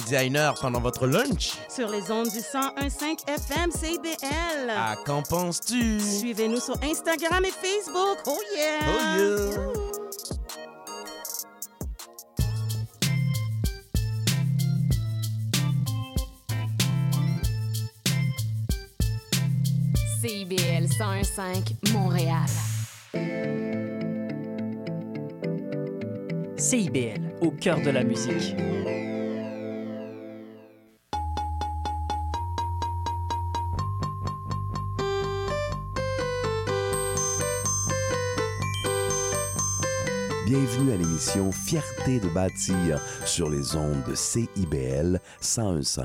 designer pendant votre lunch? Sur les ondes du 101.5 FM CBL. À qu'en penses-tu? Suivez-nous sur Instagram et Facebook. Oh yeah! Oh yeah! CIBL 101.5 Montréal. CIBL, au cœur de la musique. Bienvenue à l'émission Fierté de bâtir sur les ondes de CIBL 1015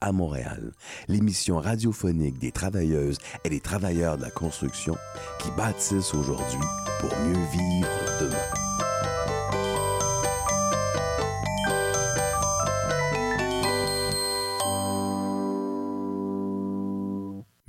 à Montréal. L'émission radiophonique des travailleuses et des travailleurs de la construction qui bâtissent aujourd'hui pour mieux vivre demain.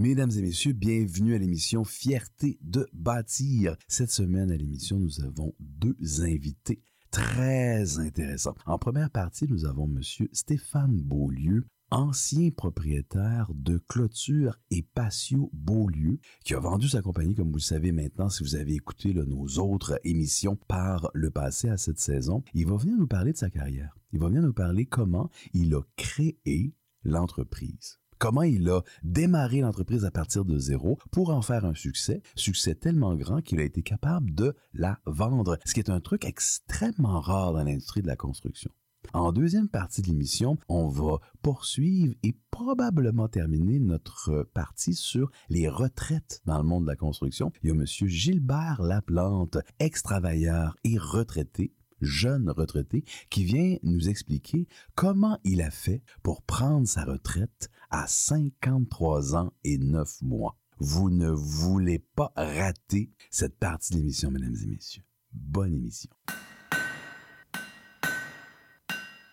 Mesdames et messieurs, bienvenue à l'émission Fierté de bâtir. Cette semaine à l'émission, nous avons deux invités très intéressants. En première partie, nous avons monsieur Stéphane Beaulieu, ancien propriétaire de Clôture et Patio Beaulieu, qui a vendu sa compagnie, comme vous le savez maintenant, si vous avez écouté nos autres émissions par le passé à cette saison. Il va venir nous parler de sa carrière. Il va venir nous parler comment il a créé l'entreprise comment il a démarré l'entreprise à partir de zéro pour en faire un succès, succès tellement grand qu'il a été capable de la vendre, ce qui est un truc extrêmement rare dans l'industrie de la construction. En deuxième partie de l'émission, on va poursuivre et probablement terminer notre partie sur les retraites dans le monde de la construction. Il y a M. Gilbert Laplante, ex-travailleur et retraité, jeune retraité, qui vient nous expliquer comment il a fait pour prendre sa retraite à 53 ans et 9 mois. Vous ne voulez pas rater cette partie de l'émission, mesdames et messieurs. Bonne émission.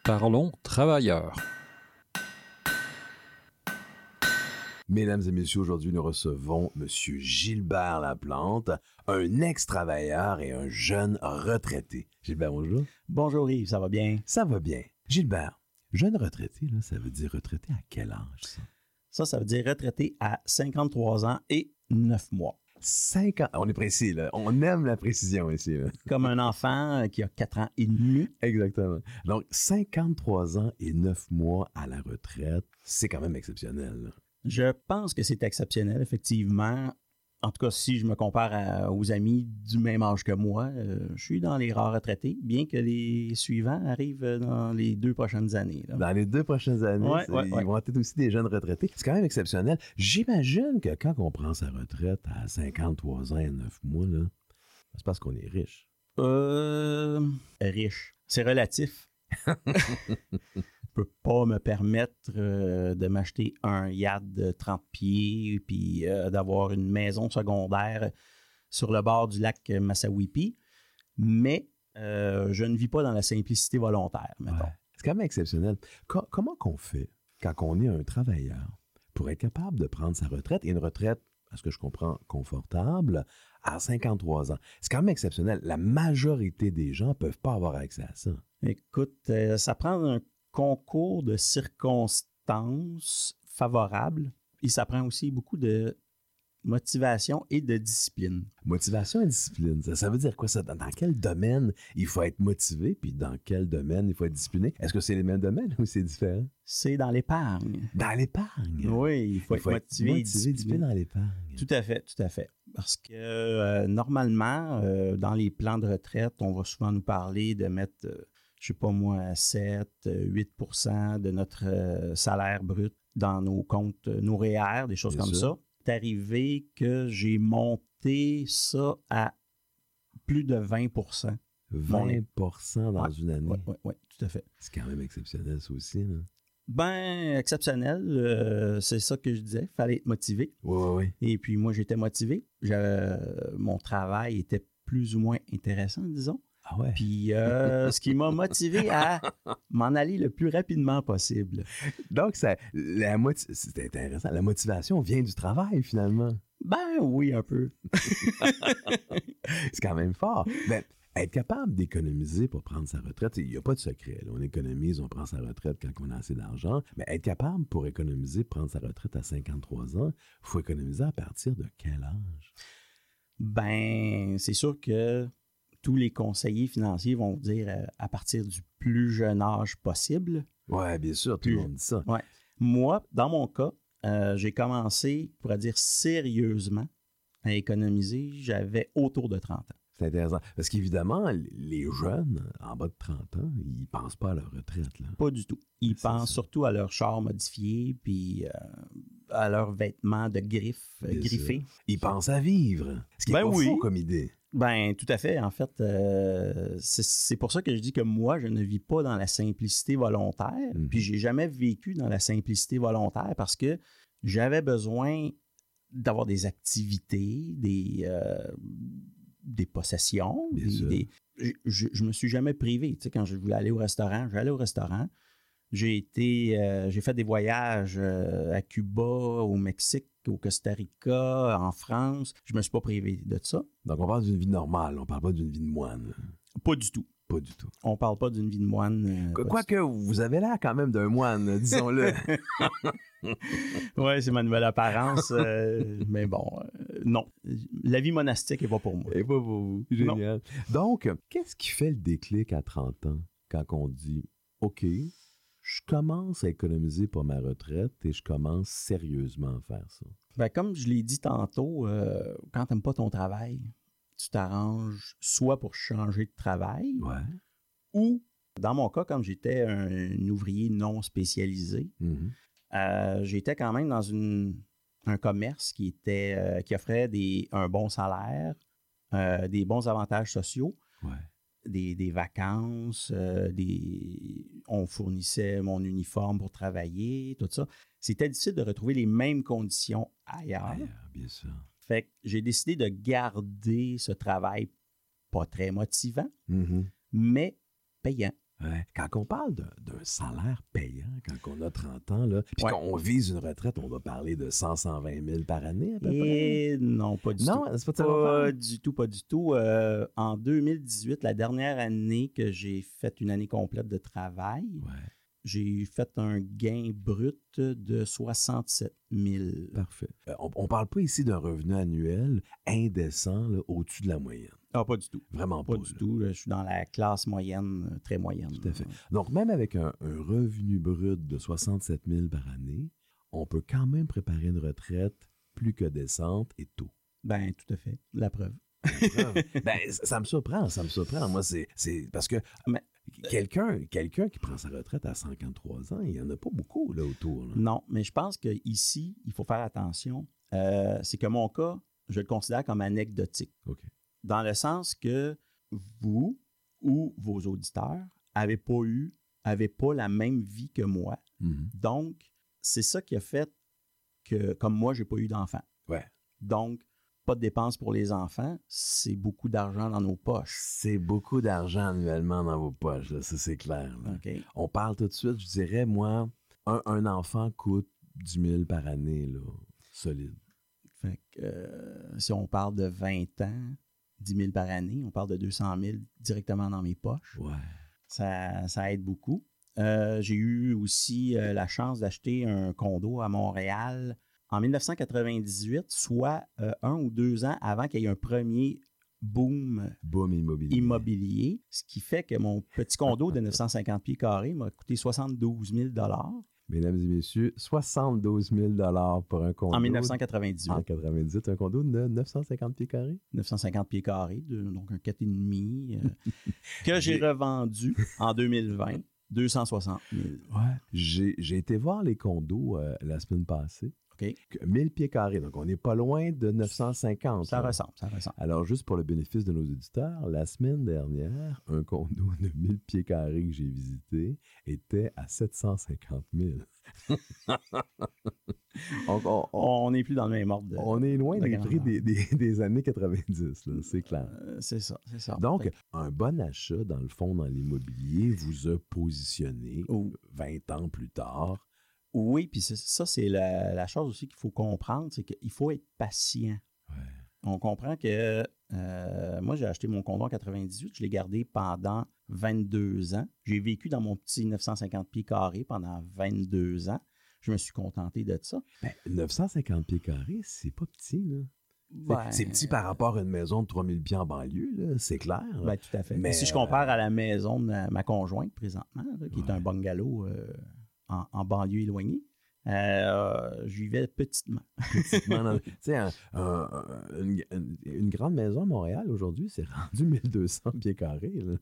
Parlons travailleurs. Mesdames et messieurs, aujourd'hui, nous recevons M. Gilbert Laplante, un ex-travailleur et un jeune retraité. Gilbert, bonjour. Bonjour Yves, ça va bien? Ça va bien. Gilbert, jeune retraité, là, ça veut dire retraité à quel âge, ça? Ça, ça veut dire retraité à 53 ans et 9 mois. 5 ans. On est précis, là. On aime la précision ici. Là. Comme un enfant qui a 4 ans et demi. Exactement. Donc, 53 ans et 9 mois à la retraite, c'est quand même exceptionnel. Là. Je pense que c'est exceptionnel, effectivement. En tout cas, si je me compare à, aux amis du même âge que moi, euh, je suis dans les rares retraités, bien que les suivants arrivent dans les deux prochaines années. Là. Dans les deux prochaines années, Ouais, ouais, ils ouais. vont être aussi des jeunes retraités. C'est quand même exceptionnel. J'imagine que quand on prend sa retraite à 53 ans et 9 mois, c'est parce qu'on est riche. Euh, riche. C'est relatif. Peux pas me permettre euh, de m'acheter un yacht de 30 pieds puis euh, d'avoir une maison secondaire sur le bord du lac Massawippi, mais euh, je ne vis pas dans la simplicité volontaire, mettons. Ouais. C'est quand même exceptionnel. Co- comment qu'on fait quand on est un travailleur pour être capable de prendre sa retraite et une retraite, à ce que je comprends, confortable, à 53 ans? C'est quand même exceptionnel. La majorité des gens peuvent pas avoir accès à ça. Écoute, euh, ça prend un concours de circonstances favorables et ça prend aussi beaucoup de motivation et de discipline. Motivation et discipline, ça, ça veut dire quoi ça? Dans, dans quel domaine il faut être motivé, puis dans quel domaine il faut être discipliné? Est-ce que c'est les mêmes domaines ou c'est différent? C'est dans l'épargne. Dans l'épargne? Oui, il faut, être motivé, et discipliné discipliné. dans l'épargne. Tout à fait, tout à fait. Parce que euh, normalement, euh, dans les plans de retraite, on va souvent nous parler de mettre, euh, je sais pas moi, 7, euh, 8% de notre euh, salaire brut dans nos comptes, euh, nos REER, des choses Bien comme sûr. ça. C'est arrivé que j'ai monté ça à plus de 20% 20% dans Ouais, une année. Oui, oui, oui, tout à fait. C'est quand même exceptionnel, ça aussi. là. Ben, exceptionnel, euh, c'est ça que je disais, fallait être motivé. Oui, oui, oui. Et puis moi, j'étais motivé. Je- mon travail était plus ou moins intéressant, disons. Ah ouais. Puis euh, ce qui m'a motivé à m'en aller le plus rapidement possible. Donc, ça, la c'est intéressant. La motivation vient du travail, finalement. Ben oui, un peu. C'est quand même fort. Ben, Être capable d'économiser pour prendre sa retraite, il n'y a pas de secret. là. On économise, on prend sa retraite quand on a assez d'argent. Mais être capable pour économiser, prendre sa retraite à 53 ans, il faut économiser à partir de quel âge? Ben, c'est sûr que tous les conseillers financiers vont dire euh, à partir du plus jeune âge possible. Ouais, bien sûr, tout le monde dit ça. Moi, dans mon cas, euh, j'ai commencé, on pourrait dire sérieusement, à économiser. J'avais autour de 30 ans. C'est intéressant. Parce qu'évidemment, les jeunes, en bas de 30 ans, ils pensent pas à leur retraite. Là. Pas du tout. Ils pensent ça. surtout à leur char modifié, puis euh, à leurs vêtements de griffes euh, griffés. Ils pensent à vivre. Ce qui est Ben pas oui. faux comme idée. Ben, tout à fait. En fait, euh, c'est pour ça que je dis que moi, je ne vis pas dans la simplicité volontaire. Mhm. Puis, j'ai jamais vécu dans la simplicité volontaire parce que j'avais besoin d'avoir des activités, des, euh, des possessions. Des- je, je, je me suis jamais privé. Tu sais, quand je voulais aller au restaurant, j'allais au restaurant. J'ai été, euh, j'ai fait des voyages euh, à Cuba, au Mexique, au Costa Rica, en France. Je me suis pas privé de ça. Donc, on parle d'une vie normale. On parle pas d'une vie de moine. Pas du tout. Pas du tout. On parle pas d'une vie de moine. euh, Quoique, vous avez l'air quand même d'un moine, disons-le. Ouais, c'est ma nouvelle apparence. euh, mais bon, euh, non. La vie monastique est pas pour moi. Et pas pour vous. Non. Génial. Donc, qu'est-ce qui fait le déclic à 30 ans quand on dit OK, je commence à économiser pour ma retraite et je commence sérieusement à faire ça? Ben, comme je l'ai dit tantôt, euh, quand t'aimes pas ton travail, tu t'arranges soit pour changer de travail Ouais. ou, dans mon cas, comme j'étais un, ouvrier non spécialisé, Mhm. euh, j'étais quand même dans une, un commerce qui, était, euh, qui offrait des, un bon salaire, des bons avantages sociaux. Ouais. Des, des vacances, euh, des... on fournissait mon uniforme pour travailler, tout ça. C'était difficile de retrouver les mêmes conditions ailleurs. Ailleurs, bien sûr. Fait que j'ai décidé de garder ce travail pas très motivant, Mhm. mais payant. Ouais. Quand on parle d'un salaire payant, quand on a 30 ans, là, puis Ouais. qu'on vise une retraite, on va parler de 100, 120 000 par année à peu près? Non, pas du Non, tout. c'est pas Pas du tout, pas du tout. Euh, en 2018, la dernière année que j'ai fait une année complète de travail, Ouais, j'ai fait un gain brut de 67 000. parfait. Euh, on, on parle pas ici d'un revenu annuel indécent au-dessus de la moyenne. Ah, pas du tout. Vraiment Pas pas. du là. tout. Je suis dans la classe moyenne, euh, très moyenne. Tout à fait. Donc, même avec un, un revenu brut de 67 000 par année, on peut quand même préparer une retraite plus que décente et tôt. Ben, tout à fait. La preuve. ben, ça, ça me surprend, ça me surprend. Moi, c'est parce que Mais- quelqu'un quelqu'un qui prend sa retraite à 53 ans, il n'y en a pas beaucoup là autour. là. Non, mais je pense qu'ici, il faut faire attention. Euh, c'est que mon cas, je le considère comme anecdotique. OK. Dans le sens que vous ou vos auditeurs n'avez pas eu, n'avaient pas la même vie que moi. Mhm. Donc, c'est ça qui a fait que, comme moi, j'ai pas eu d'enfant. Ouais. Donc, pas de dépenses pour les enfants, c'est beaucoup d'argent dans nos poches. C'est beaucoup d'argent annuellement dans vos poches, là, ça c'est clair. là. On parle tout de suite, je dirais, moi, un, un enfant coûte 10 000 par année, là, solide. Fait que euh, si on parle de 20 ans, 10 000 par année, on parle de 200 000 directement dans mes poches. Ouais. Ça, ça aide beaucoup. Euh, j'ai eu aussi euh, la chance d'acheter un condo à Montréal en 1998, soit euh, un ou deux ans avant qu'il y ait un premier boom Boom immobilier. immobilier, ce qui fait que mon petit condo de 950 pieds carrés m'a coûté 72 000 Mesdames et messieurs, 72 000 pour un condo. en 1998. En 98, un condo de 950 pieds carrés. 950 pieds carrés, donc un 4,5, euh, que j'ai revendu en 2020, 260 000. Ouais. J'ai j'ai été voir les condos euh, la semaine passée. OK? Que 1000 pieds carrés, donc on n'est pas loin de 950. Ça ressemble, ça ressemble. Alors, juste pour le bénéfice de nos auditeurs, la semaine dernière, un condo de 1000 pieds carrés que j'ai visité était à 750 000. Donc, on, n'est plus dans le même ordre. de- on est loin de des prix des, des- des années 90, là, c'est clair. Euh, c'est ça, c'est ça. Donc, Fait un bon achat, dans le fond, dans l'immobilier, vous a positionné Oh. 20 ans plus tard. Oui, puis ça, c'est la, la chose aussi qu'il faut comprendre, c'est qu'il faut être patient. Ouais. On comprend que Euh, moi, j'ai acheté mon condo en 98. Je l'ai gardé pendant 22 ans. J'ai vécu dans mon petit 950 pieds carrés pendant 22 ans. Je me suis contenté de ça. Ben, 950 pieds carrés, c'est pas petit, là. Ben, c'est petit par rapport à une maison de 3000 pieds en banlieue, là, c'est clair. Ben, tout à fait. Mais, si je euh, compare à la maison de ma, ma conjointe présentement, là, qui est un bungalow euh, en, en banlieue éloignée, euh, je vivais petitement. Petitement Tu sais, un- un- un- une, grande maison à Montréal, aujourd'hui, c'est rendu 1200 pieds carrés. là.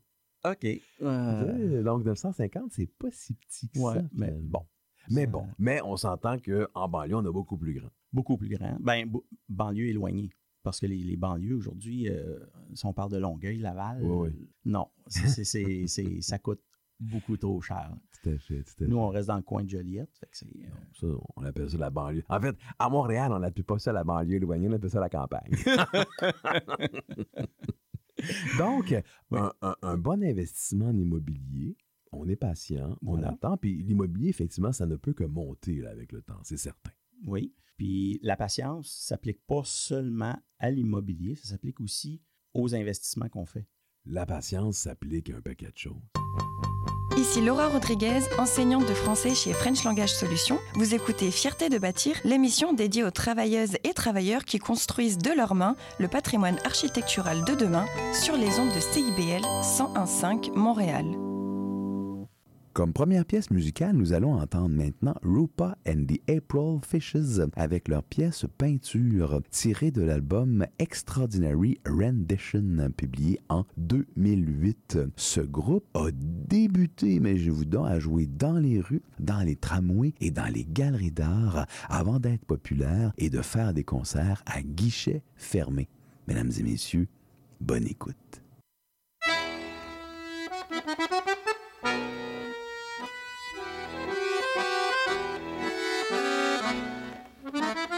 OK. Donc, 950, c'est pas si petit que Ouais, ça. mais bon. Mais bon, mais on s'entend qu'en banlieue, on a beaucoup plus grand. Beaucoup plus grand. Ben, banlieue éloignée. Parce que les, les banlieues aujourd'hui, euh, si on parle de Longueuil, Laval, Oui, oui. non, ça coûte beaucoup trop cher. Tout à fait, tout à Nous, on reste dans le coin de Joliette. fait que c'est, euh, Ça, on appelle ça la banlieue. En fait, à Montréal, on n'appelle pas ça la banlieue éloignée, on appelle ça la campagne. Donc, un, un- un bon investissement en immobilier, on est patient, on Voilà. attend, puis l'immobilier, effectivement, ça ne peut que monter là, avec le temps, c'est certain. Oui. Puis la patience s'applique pas seulement à l'immobilier, ça s'applique aussi aux investissements qu'on fait. La patience s'applique à un paquet de choses. Ici Laura Rodriguez, enseignante de français chez French Language Solutions. Vous écoutez Fierté de bâtir, l'émission dédiée aux travailleuses et travailleurs qui construisent de leurs mains le patrimoine architectural de demain sur les ondes de CIBL 101.5 Montréal. Comme première pièce musicale, nous allons entendre maintenant Rupa and the April Fishes avec leur pièce Peinture, tirée de l'album Extraordinary Rendition, publié en 2008. Ce groupe a débuté, mais je vous donne à jouer dans les rues, dans les tramways et dans les galeries d'art avant d'être populaire et de faire des concerts à guichets fermés. Mesdames et messieurs, bonne écoute. Avec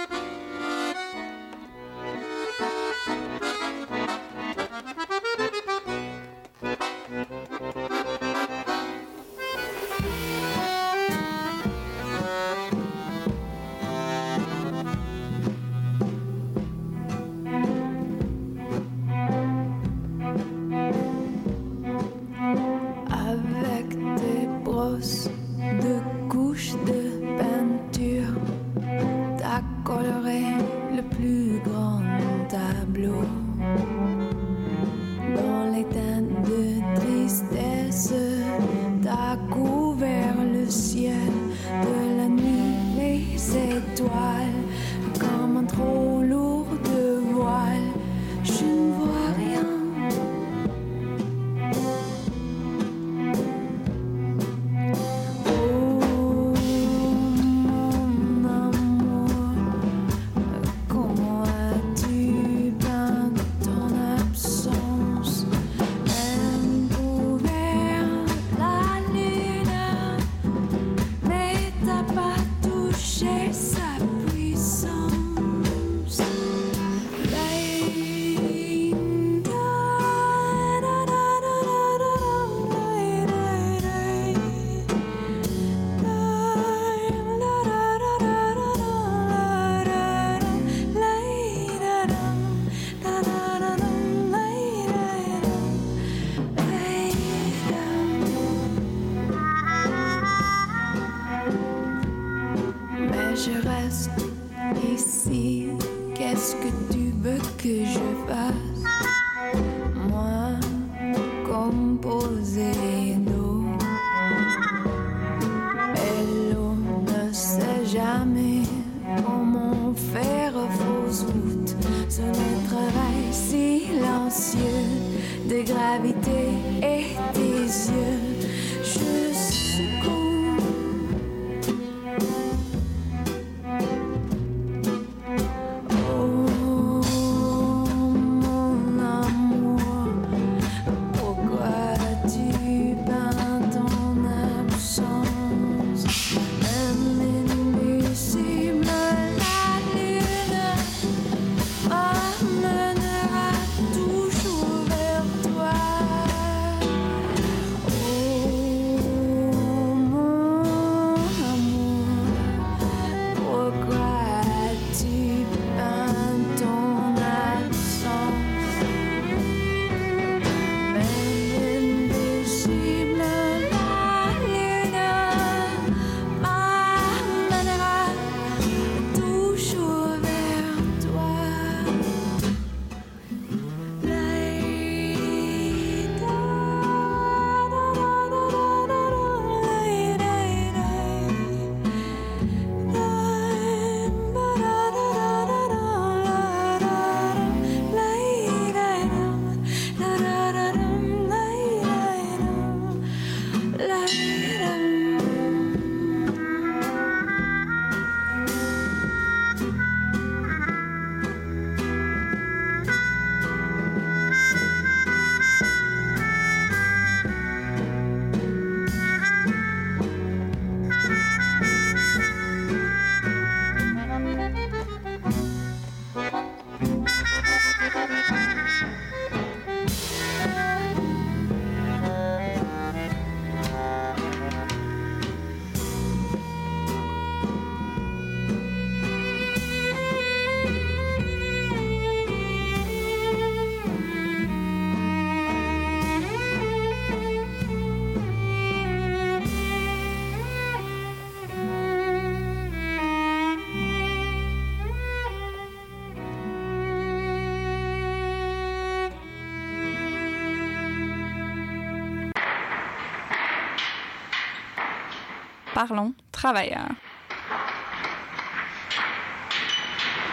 Parlons travailleurs.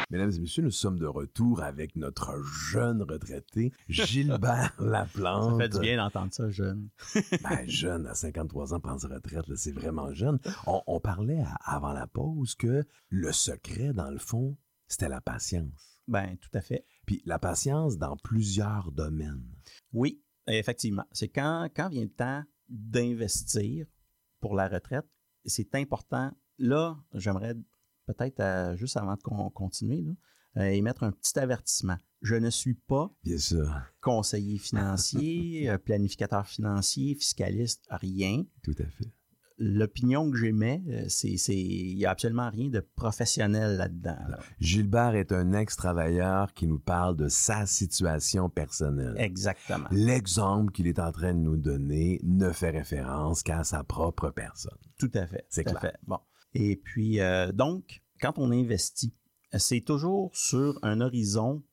Mesdames et messieurs, nous sommes de retour avec notre jeune retraité, Gilbert Laplante. Ça fait du bien d'entendre ça, jeune. Ben, jeune, à 53 ans, prendre sa retraite, là, c'est vraiment jeune. On, on parlait à- avant la pause que le secret, dans le fond, c'était la patience. Ben, tout à fait. Puis la patience dans plusieurs domaines. Oui, effectivement. C'est quand, quand vient le temps d'investir pour la retraite, c'est important. Là, j'aimerais peut-être, euh, juste avant de con- continuer, là, euh, émettre un petit avertissement. Je ne suis pas Bien sûr, conseiller financier, euh, planificateur financier, fiscaliste, rien. tout à fait. L'opinion que j'émets, euh, c'est, il n'y a absolument rien de professionnel là-dedans. là. Gilbert est un ex-travailleur qui nous parle de sa situation personnelle. Exactement. L'exemple qu'il est en train de nous donner ne fait référence qu'à sa propre personne. Tout à fait. C'est à clair. fait. Bon. Et puis, euh, donc, quand on investit, c'est toujours sur un horizon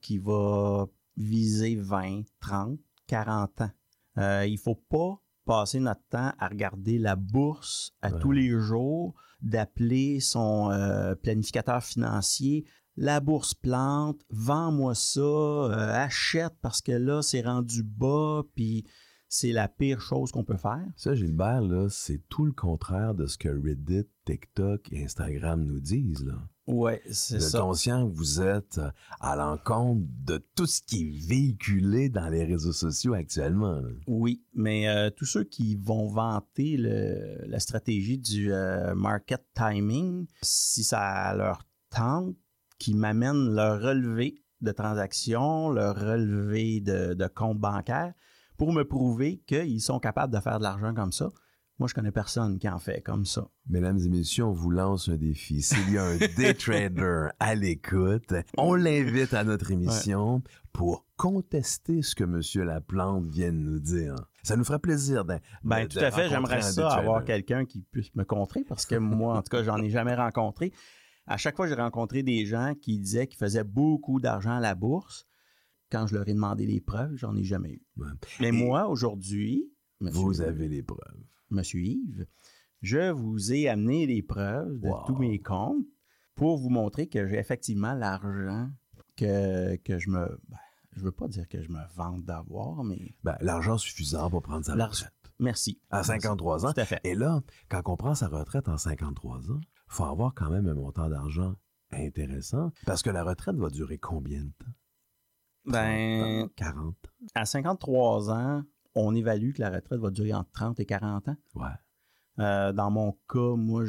qui va viser 20, 30, 40 ans. Euh, il ne faut pas passer notre temps à regarder la bourse à Ouais. tous les jours, d'appeler son euh, planificateur financier. La bourse plante, vends-moi ça, euh, achète parce que là, c'est rendu bas, puis c'est la pire chose qu'on peut faire. Ça, Gilbert, là, c'est tout le contraire de ce que Reddit, TikTok et Instagram nous disent. Là. Ouais, c'est ça. conscient que vous êtes euh, à l'encontre de tout ce qui est véhiculé dans les réseaux sociaux actuellement. là. Oui, mais euh, tous ceux qui vont vanter le- la stratégie du euh, market timing, si ça leur tente, qui m'amènent leur relevé de transactions, leur relevé de, de compte bancaire, pour me prouver qu'ils sont capables de faire de l'argent comme ça. Moi, je connais personne qui en fait comme ça. Mesdames et messieurs, on vous lance un défi. S'il y a un day trader à l'écoute, on l'invite à notre émission pour contester ce que M. Laplante vient de nous dire. Ça nous ferait plaisir de, Ben, de- tout à fait. J'aimerais ça avoir quelqu'un qui puisse me contrer parce que moi, en tout cas, j'en ai jamais rencontré. À chaque fois, j'ai rencontré des gens qui disaient qu'ils faisaient beaucoup d'argent à la bourse. Quand je leur ai demandé les preuves, j'en ai jamais eu. Ouais. Mais Et moi, aujourd'hui, Vous avez les preuves. monsieur Yves, je vous ai amené les preuves de Wow. tous mes comptes pour vous montrer que j'ai effectivement l'argent que, que je me. ben, je veux pas dire que je me vante d'avoir, mais Ben, l'argent suffisant pour prendre sa retraite. merci. À 53 ans. Tout à fait. Et là, quand on prend sa retraite en 53 ans, faut avoir quand même un montant d'argent intéressant parce que la retraite va durer combien de temps? Ben, 40 ans? à 53 ans, on évalue que la retraite va durer entre 30 et 40 ans. Ouais. Euh, dans mon cas, moi,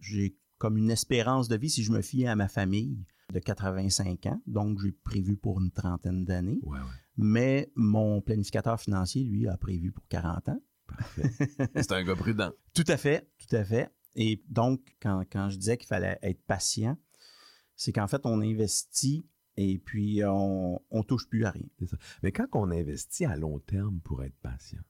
j'ai comme une espérance de vie, si je me fie à ma famille, de 85 ans. Donc, j'ai prévu pour une trentaine d'années. Ouais, ouais. Mais mon planificateur financier, lui, a prévu pour 40 ans. C'est un gars prudent. Tout à fait, tout à fait. Et donc, quand, quand je disais qu'il fallait être patient, c'est qu'en fait, on investit et puis on, on touche plus à rien. Mais quand on investit à long terme pour être patient,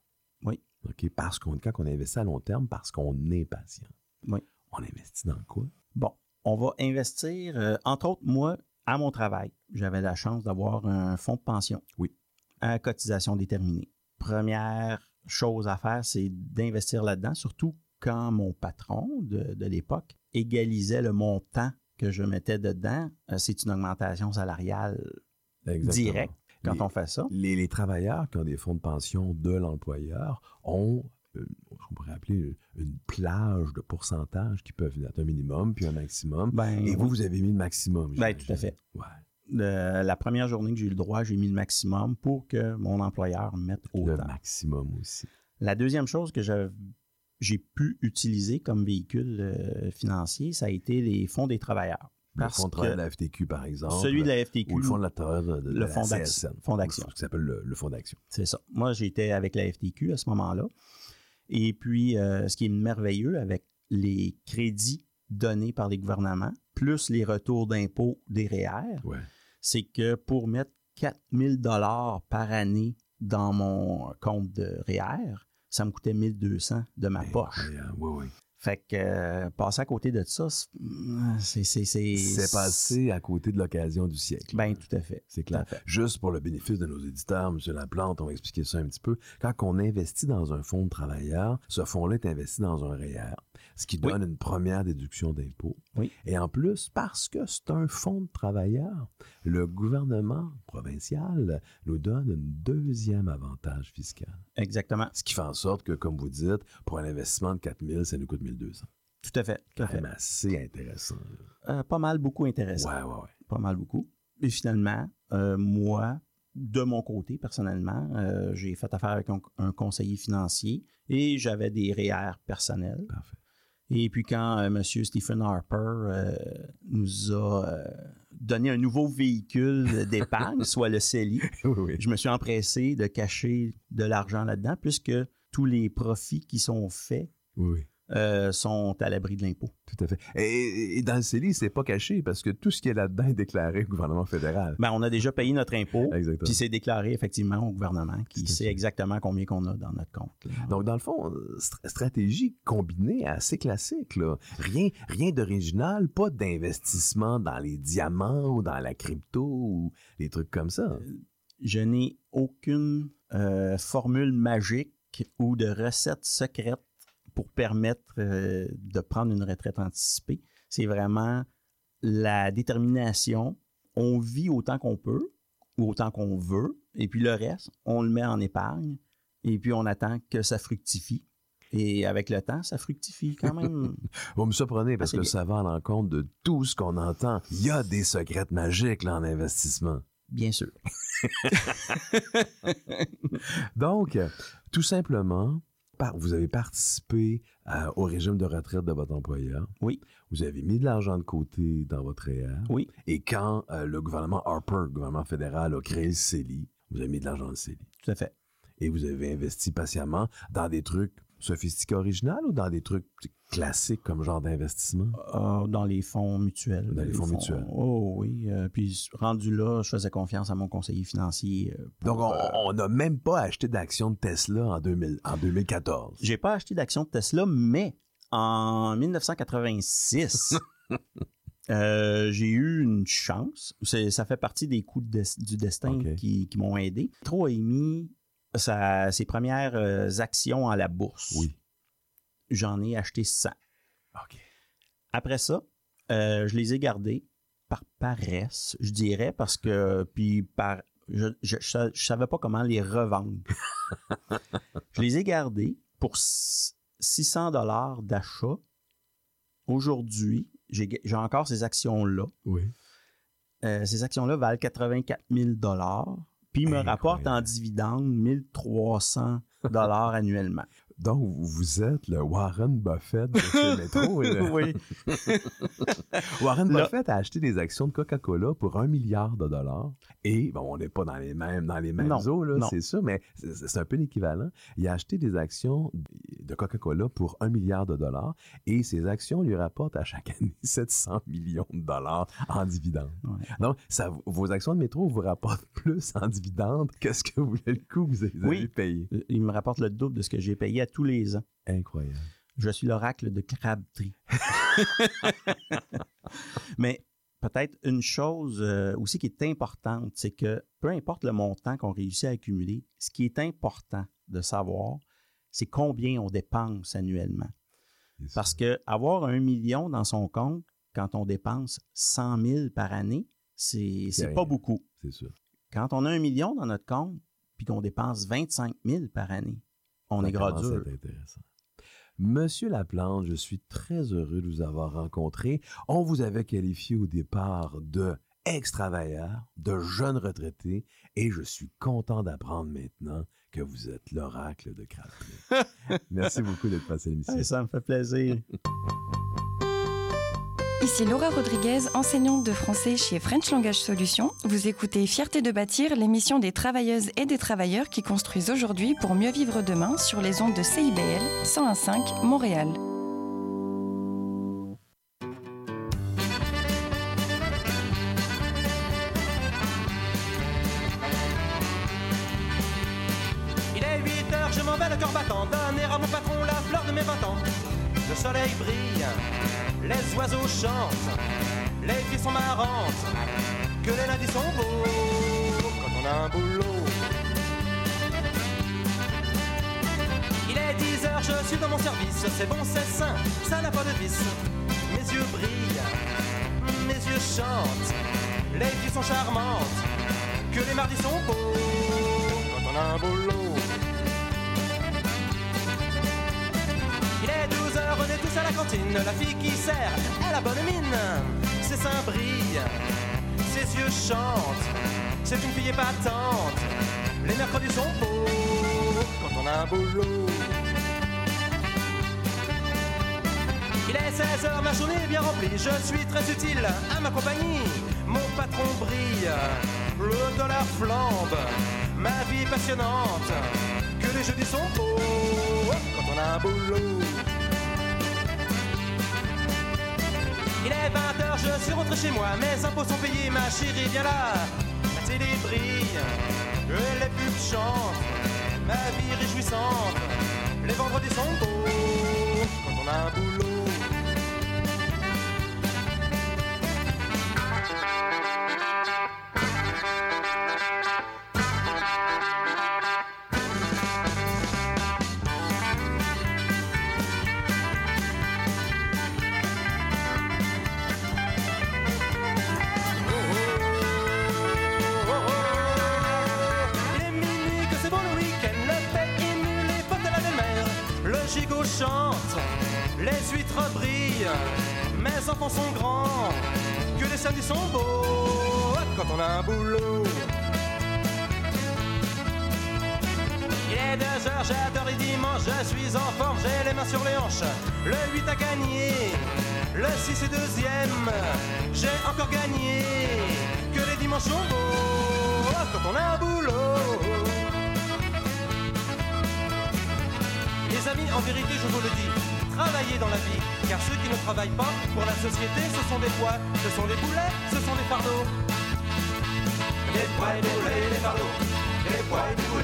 Oui. OK, parce qu'on, quand on investit à long terme parce qu'on est patient, Oui. on investit dans quoi? Bon, on va investir, euh, entre autres, moi, à mon travail, j'avais la chance d'avoir un fonds de pension. Oui. À cotisation déterminée. Première chose à faire, c'est d'investir là-dedans, surtout quand mon patron de, de l'époque égalisait le montant que je mettais dedans. Euh, c'est une augmentation salariale Exactement. directe quand Les- on fait ça. Les, les travailleurs qui ont des fonds de pension de l'employeur ont, euh, on pourrait appeler une plage de pourcentage qui peuvent être un minimum puis un maximum. Ben, Et vous, vous avez mis le maximum. Ben, tout à fait. Ouais. le- la première journée que j'ai eu le droit, j'ai mis le maximum pour que mon employeur mette Le autant. maximum aussi. La deuxième chose que je- j'ai pu utiliser comme véhicule euh, financier, ça a été les fonds des travailleurs. Le fonds de travail de la FTQ, par exemple. celui de la FTQ, Ou le fonds de la de, de le la fonds d'action- Ce qui s'appelle le, le fonds d'action. c'est ça. Moi, j'étais avec la FTQ à ce moment-là. Et puis, euh, ce qui est merveilleux avec les crédits donnés par les gouvernements, plus les retours d'impôts des REER, Ouais. c'est que pour mettre 4000 dollars par année dans mon compte de REER, ça me coûtait 1200 de ma poche. Incroyable. Oui, oui. Fait que euh, passer à côté de ça, c'est... C'est c'est- passé à côté de l'occasion du siècle. Ben, tout à fait. C'est clair. Fait. Juste pour le bénéfice de nos éditeurs, M. Laplante, on va expliquer ça un petit peu. Quand on investit dans un fonds de travailleurs, ce fonds-là est investi dans un REER, ce qui Oui. donne une première déduction d'impôt. Oui. Et en plus, parce que c'est un fonds de travailleurs, le gouvernement provincial nous donne un deuxième avantage fiscal. Exactement. Ce qui fait en sorte que, comme vous dites, pour un investissement de 4 000, ça nous coûte 1 200. Tout à fait. Tout à fait. même assez intéressant. Euh, pas mal, beaucoup intéressant. Ouais, ouais, ouais. Pas mal, beaucoup. Et finalement, euh, moi, de mon côté, personnellement, euh, j'ai fait affaire avec un, un conseiller financier et j'avais des REER personnels. Parfait. Et puis quand euh, M. Stephen Harper euh, nous a euh, donné un nouveau véhicule d'épargne, soit le CELI, oui, oui. je me suis empressé de cacher de l'argent là-dedans puisque tous les profits qui sont faits Oui, oui. Euh, sont à l'abri de l'impôt. Tout à fait. Et, et dans le CELI, c'est pas caché parce que tout ce qui est là-dedans est déclaré au gouvernement fédéral. Ben, on a déjà payé notre impôt, Exactement. puis c'est déclaré effectivement au gouvernement qui sait exactement combien qu'on a dans notre compte. là. Donc, dans le fond, euh, str- stratégie combinée assez classique. Là. Rien, rien d'original, pas d'investissement dans les diamants ou dans la crypto ou des trucs comme ça. Je n'ai aucune euh, formule magique ou de recette secrète pour permettre euh, de prendre une retraite anticipée. C'est vraiment la détermination. On vit autant qu'on peut ou autant qu'on veut, et puis le reste, on le met en épargne, et puis on attend que ça fructifie. Et avec le temps, ça fructifie quand même. Vous me surprenez parce Ah, que bien. ça va à l'encontre de tout ce qu'on entend. Il y a des secrets magiques là, en investissement. Bien sûr. Donc, tout simplement, vous avez participé euh, au régime de retraite de votre employeur. Oui. Vous avez mis de l'argent de côté dans votre REER. Oui. Et quand euh, le gouvernement Harper, le gouvernement fédéral, a créé le CELI, vous avez mis de l'argent dans le CELI. Tout à fait. Et vous avez investi patiemment dans des trucs sophistiqués originaux ou dans des trucs classiques comme genre d'investissement? Euh, dans les fonds mutuels. Dans les fonds mutuels. Oh oui. euh, puis rendu là, je faisais confiance à mon conseiller financier. euh, pour, Donc, on- n'a même pas acheté d'actions de Tesla en, 2000 en 2014. J'ai pas acheté d'action de Tesla, mais en 1986, euh, j'ai eu une chance. Ça fait partie des coups de du destin qui m'ont aidé. Trop a émis sa- ses premières euh, actions à la bourse. Oui. J'en ai acheté 100. OK. Après ça, euh, je les ai gardés par paresse, je dirais, parce que, puis par, je, je, je sa- je savais pas comment les revendre. je les ai gardés pour s- 600 dollars d'achat. Aujourd'hui, j'ai j'ai encore ces actions-là. Oui. Euh, ces actions-là valent 84 000 dollars, puis ils me Incroyable. rapportent en dividendes 1300 dollars annuellement. Donc, vous êtes le Warren Buffett de chez Métro. oui. Warren Là- Buffett a acheté des actions de Coca-Cola pour un milliard de dollars. Et, bon, on n'est pas dans les mêmes, dans les mêmes Non, eaux, là, c'est ça, mais c'est un peu l'équivalent. Il a acheté des actions de Coca-Cola pour un milliard de dollars et ces actions lui rapportent à chaque année 700 millions de dollars en dividendes. Ouais. Donc, ça, vos actions de métro vous rapportent plus en dividendes que ce que vous, le coût que vous avez Oui. payé. Il me rapporte le double de ce que j'ai payé à tous les ans. Incroyable. Je suis l'oracle de Crabtree. Mais peut-être une chose euh, aussi qui est importante, c'est que peu importe le montant qu'on réussit à accumuler, ce qui est important de savoir, c'est combien on dépense annuellement. Parce que avoir un million dans son compte, quand on dépense 100 000 par année, c'est c'est pas beaucoup. C'est sûr. Quand on a un million dans notre compte, puis qu'on dépense 25 000 par année, on Ça est être intéressant. Monsieur Laplante, je suis très heureux de vous avoir rencontré. On vous avait qualifié au départ de ex-travailleur, de jeune retraité, et je suis content d'apprendre maintenant que vous êtes l'oracle de Crabtree. Merci beaucoup d'être passé à l'émission. Hey, ça me fait plaisir. Ici Laura Rodriguez, enseignante de français chez French Language Solutions. Vous écoutez Fierté de bâtir, l'émission des travailleuses et des travailleurs qui construisent aujourd'hui pour mieux vivre demain sur les ondes de CIBL 101.5 Montréal. Soleil brille, les oiseaux chantent, les filles sont marrantes, que les lundis sont beaux quand on a un boulot. Il est 10 heures, je suis dans mon service, c'est bon, c'est sain, ça n'a pas de vice. Mes yeux brillent, mes yeux chantent, les filles sont charmantes, que les mardis sont beaux quand on a un boulot. À la cantine. La fille qui sert, elle a bonne mine. Ses seins brillent, ses yeux chantent. C'est une fille épatante. Les mercredis sont beaux quand on a un boulot. Il est 16 heures, ma journée est bien remplie. Je suis très utile à ma compagnie. Mon patron brille, le dollar flambe. Ma vie passionnante. Que les jeudis sont beaux quand on a un boulot. Est 20h, je suis rentré chez moi, mes impôts sont payés, ma chérie vient là. La télé brille, les pubs chantent, ma vie réjouissante. Les vendredis sont beaux enfants sont grands, que les samedis sont beaux quand on a un boulot. Il est deux heures, j'adore les dimanches, je suis en forme, j'ai les mains sur les hanches. Le 8 a gagné, le 6 est deuxième, j'ai encore gagné. Que les dimanches sont beaux quand on a un boulot. Les amis, en vérité, je vous le dis, travaillez dans la vie, car ceux qui ne travaillent pas pour la société, ce sont des poids, ce sont des boulets, ce sont des fardeaux. Des poids et boulets, fardeaux. Des fardeaux.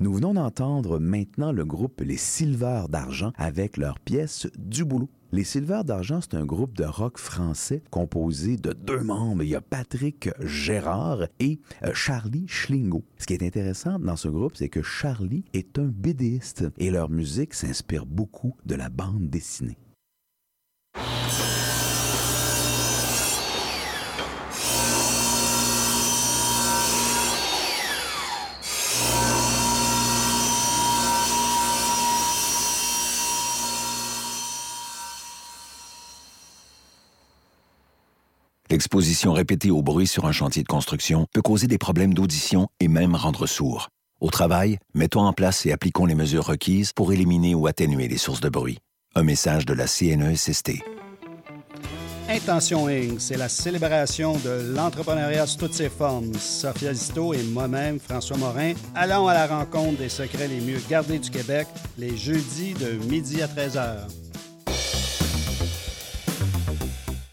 Nous venons d'entendre maintenant le groupe Les Silvers d'Argent avec leur pièce Du boulot. Les Silvers d'Argent, c'est un groupe de rock français composé de deux membres. Il y a Patrick Gérard et euh, Charlie Schlingo. Ce qui est intéressant dans ce groupe, c'est que Charlie est un BDiste et leur musique s'inspire beaucoup de la bande dessinée. L'exposition répétée au bruit sur un chantier de construction peut causer des problèmes d'audition et même rendre sourd. Au travail, mettons en place et appliquons les mesures requises pour éliminer ou atténuer les sources de bruit. Un message de la CNESST. Intention Inc., c'est la célébration de l'entrepreneuriat sous toutes ses formes. Sophia Zito et moi-même, François Morin, allons à la rencontre des secrets les mieux gardés du Québec les jeudis de midi à 13h.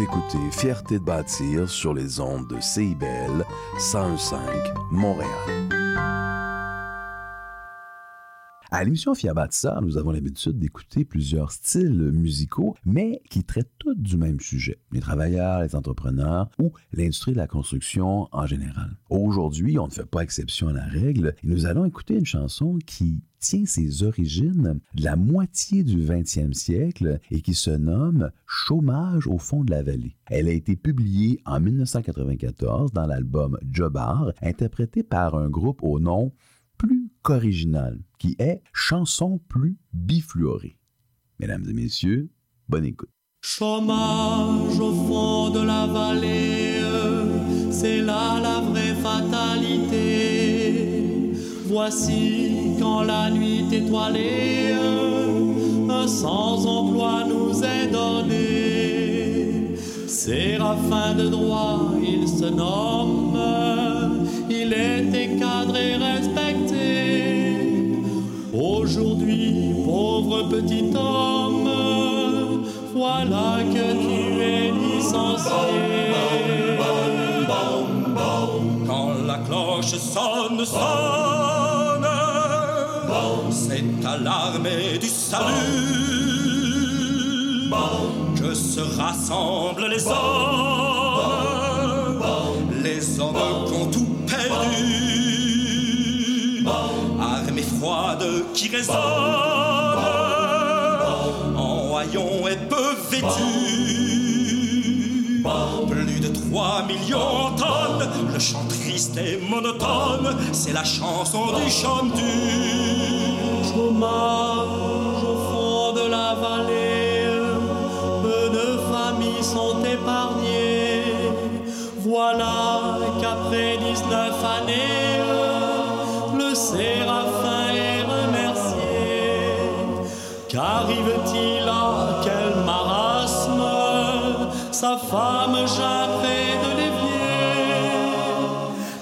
Écoutez Fierté de bâtir sur les ondes de CIBL 1015 Montréal. À l'émission Fiabatissa, nous avons l'habitude d'écouter plusieurs styles musicaux, mais qui traitent tous du même sujet, les travailleurs, les entrepreneurs ou l'industrie de la construction en général. Aujourd'hui, on ne fait pas exception à la règle et nous allons écouter une chanson qui tient ses origines de la moitié du 20e siècle et qui se nomme Chômage au fond de la vallée. Elle a été publiée en 1994 dans l'album Jobar, interprété par un groupe au nom plus qu'original, qui est Chanson plus bifluorée. Mesdames et messieurs, Bonne écoute. Chômage au fond de la vallée, c'est là la vraie fatalité. Voici quand la nuit étoilée, un sans-emploi nous est donné. Séraphin de droit, il se nomme, il était cadré, petit homme, voilà que tu es licencié. Quand la cloche sonne, sonne, c'est à l'armée du salut que se rassemblent les hommes, les hommes qui ont tout perdu. Armée froide qui résonne, et peu vêtus. Plus de 3 millions tonnes, le chant triste et monotone, c'est la chanson du chantu. Chômage au fond de la vallée, peu de familles sont épargnées. Voilà qu'après 19 années, femme près de l'évier.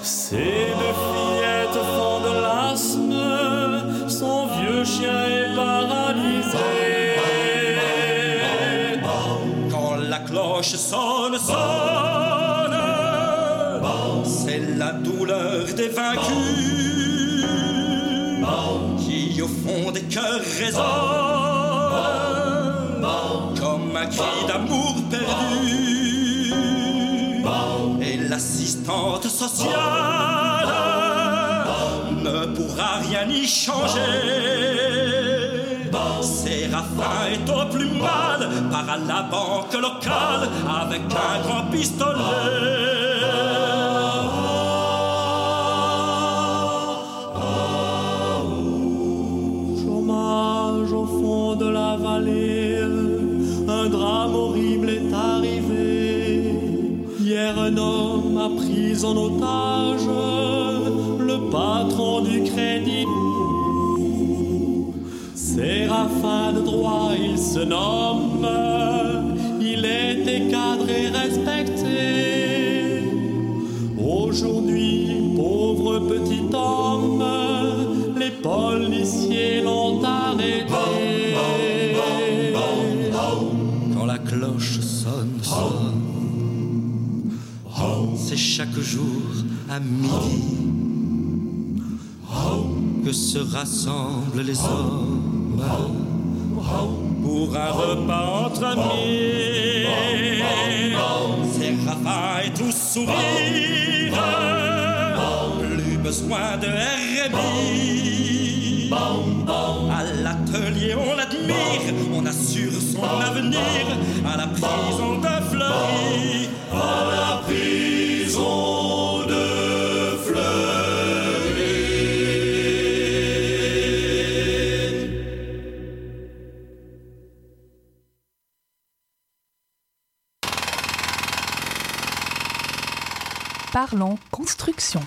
Ces deux fillettes font de l'asthme, son vieux chien est paralysé. Quand la cloche sonne, sonne, c'est la douleur des vaincus qui au fond des cœurs résonne comme un cri d'amour l'assistante sociale ne pourra rien y changer. Séraphin est au plus mal par à la banque locale avec un grand pistolet. En otage le patron du crédit. Séraphin de droit, il se nomme, il était cadré, respecté. Aujourd'hui, pauvre petit homme, les policiers l'ont arrêté. Chaque jour à midi que se rassemblent les hommes pour un repas entre amis. Séraphin et tout sourire, plus besoin de RMI. À l'atelier, on l'admire, on assure son avenir à la prison de Fleury. Parlons construction.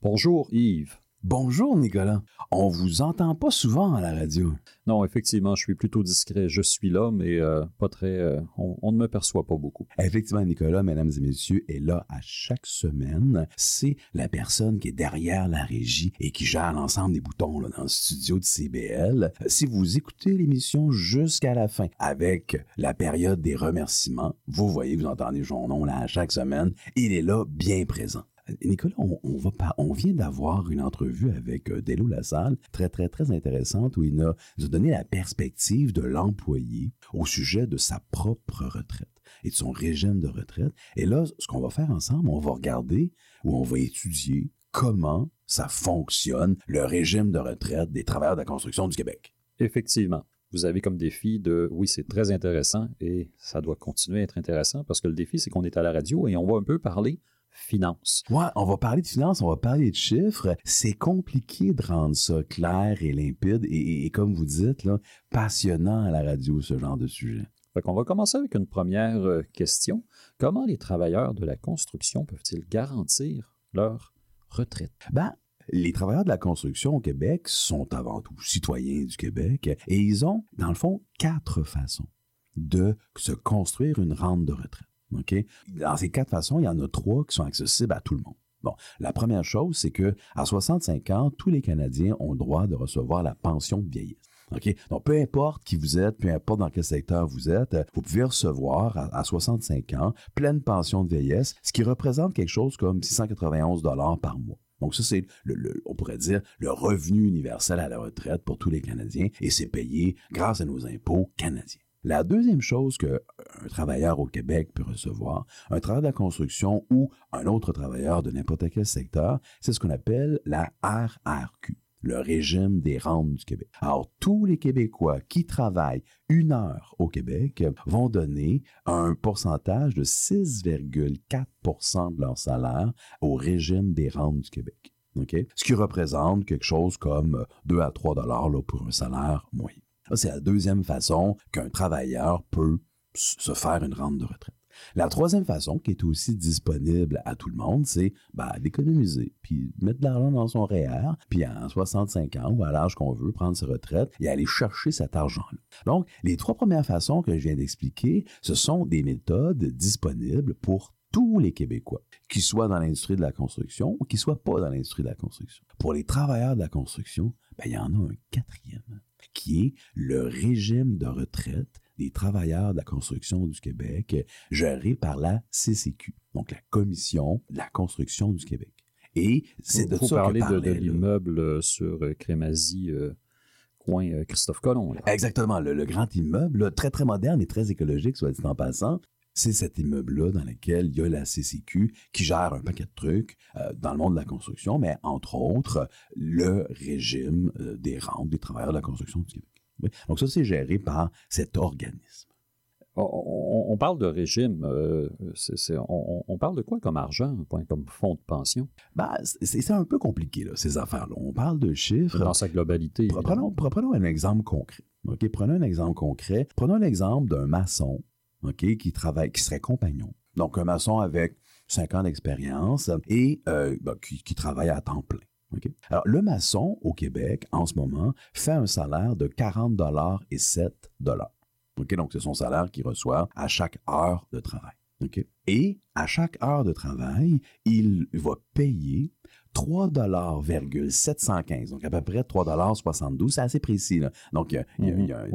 Bonjour Yves. Bonjour Nicolas. On vous entend pas souvent à la radio. Non, effectivement, je suis plutôt discret. Je suis là, mais euh, pas très. euh, on, on ne me perçoit pas beaucoup. Effectivement, Nicolas, mesdames et messieurs, est là à chaque semaine. C'est la personne qui est derrière la régie et qui gère l'ensemble des boutons là, dans le studio de CBL. Si vous écoutez l'émission jusqu'à la fin avec la période des remerciements, vous voyez, vous entendez son nom là à chaque semaine. Il est là bien présent. Nicolas, on, va on vient d'avoir une entrevue avec euh, Delo Lassalle, très, très, très intéressante, où il nous a donné la perspective de l'employé au sujet de sa propre retraite et de son régime de retraite. Et là, ce qu'on va faire ensemble, on va regarder ou on va étudier comment ça fonctionne, le régime de retraite des travailleurs de la construction du Québec. Effectivement. Vous avez comme défi de, oui, c'est très intéressant et ça doit continuer à être intéressant parce que le défi, c'est qu'on est à la radio et on va un peu parler finances. Ouais, on va parler de finances, on va parler de chiffres. C'est compliqué de rendre ça clair et limpide et, et- et comme vous dites, là, passionnant à la radio, ce genre de sujet. Fait qu'on va commencer avec une première euh, question. Comment les travailleurs de la construction peuvent-ils garantir leur retraite? Ben, les travailleurs de la construction au Québec sont avant tout citoyens du Québec et ils ont, dans le fond, quatre façons de se construire une rente de retraite. Dans ces quatre façons, il y en a trois qui sont accessibles à tout le monde. Bon, la première chose, c'est que à 65 ans, tous les Canadiens ont le droit de recevoir la pension de vieillesse. Donc, peu importe qui vous êtes, peu importe dans quel secteur vous êtes, euh, vous pouvez recevoir à, à 65 ans pleine pension de vieillesse, ce qui représente quelque chose comme 691 dollars par mois. Donc ça, c'est, on pourrait dire, le revenu universel à la retraite pour tous les Canadiens et c'est payé grâce à nos impôts canadiens. La deuxième chose qu'un travailleur au Québec peut recevoir, un travailleur de la construction ou un autre travailleur de n'importe quel secteur, c'est ce qu'on appelle la RRQ, le régime des rentes du Québec. Alors, tous les Québécois qui travaillent une heure au Québec vont donner un pourcentage de 6,4% de leur salaire au régime des rentes du Québec. Ce qui représente quelque chose comme 2 à 3 dollars pour un salaire moyen. C'est la deuxième façon qu'un travailleur peut se faire une rente de retraite. La troisième façon, qui est aussi disponible à tout le monde, c'est ben, d'économiser, puis mettre de l'argent dans son REER, puis à 65 ans ou à l'âge qu'on veut prendre sa retraite et aller chercher cet argent-là. Donc, les trois premières façons que je viens d'expliquer, ce sont des méthodes disponibles pour tous les Québécois, qu'ils soient dans l'industrie de la construction ou qu'ils soient pas dans l'industrie de la construction. Pour les travailleurs de la construction, ben, il y en a un quatrième, qui est le régime de retraite des travailleurs de la construction du Québec, géré par la CCQ, donc la Commission de la construction du Québec. Et c'est de ça parler que de, l'immeuble euh, sur euh, Crémazie, euh, coin Christophe Colomb. là. Exactement, le, le grand immeuble, là, très très moderne et très écologique, soit dit en passant. C'est cet immeuble-là dans lequel il y a la CCQ qui gère un paquet de trucs euh, dans le monde de la construction, mais entre autres, le régime euh, des rentes des travailleurs de la construction du Québec. Donc ça, c'est géré par cet organisme. On, parle de régime. euh, on, on parle de quoi comme argent, comme fonds de pension? Ben, c'est un peu compliqué, là, ces affaires-là. On parle de chiffres. Dans sa globalité. Pre- Prenons, pre- prenons un exemple concret. Prenons un exemple concret. Prenons l'exemple d'un maçon Qui travaille, qui serait compagnon. Donc, un maçon avec 5 ans d'expérience et euh, ben, qui, travaille à temps plein. Alors, le maçon au Québec, en ce moment, fait un salaire de 40 dollars et 7 dollars. OK? Donc, c'est son salaire qu'il reçoit à chaque heure de travail. Et à chaque heure de travail, il va payer 3,715 donc à peu près 3,72 c'est assez précis. Là. Donc, il y a, il y a un,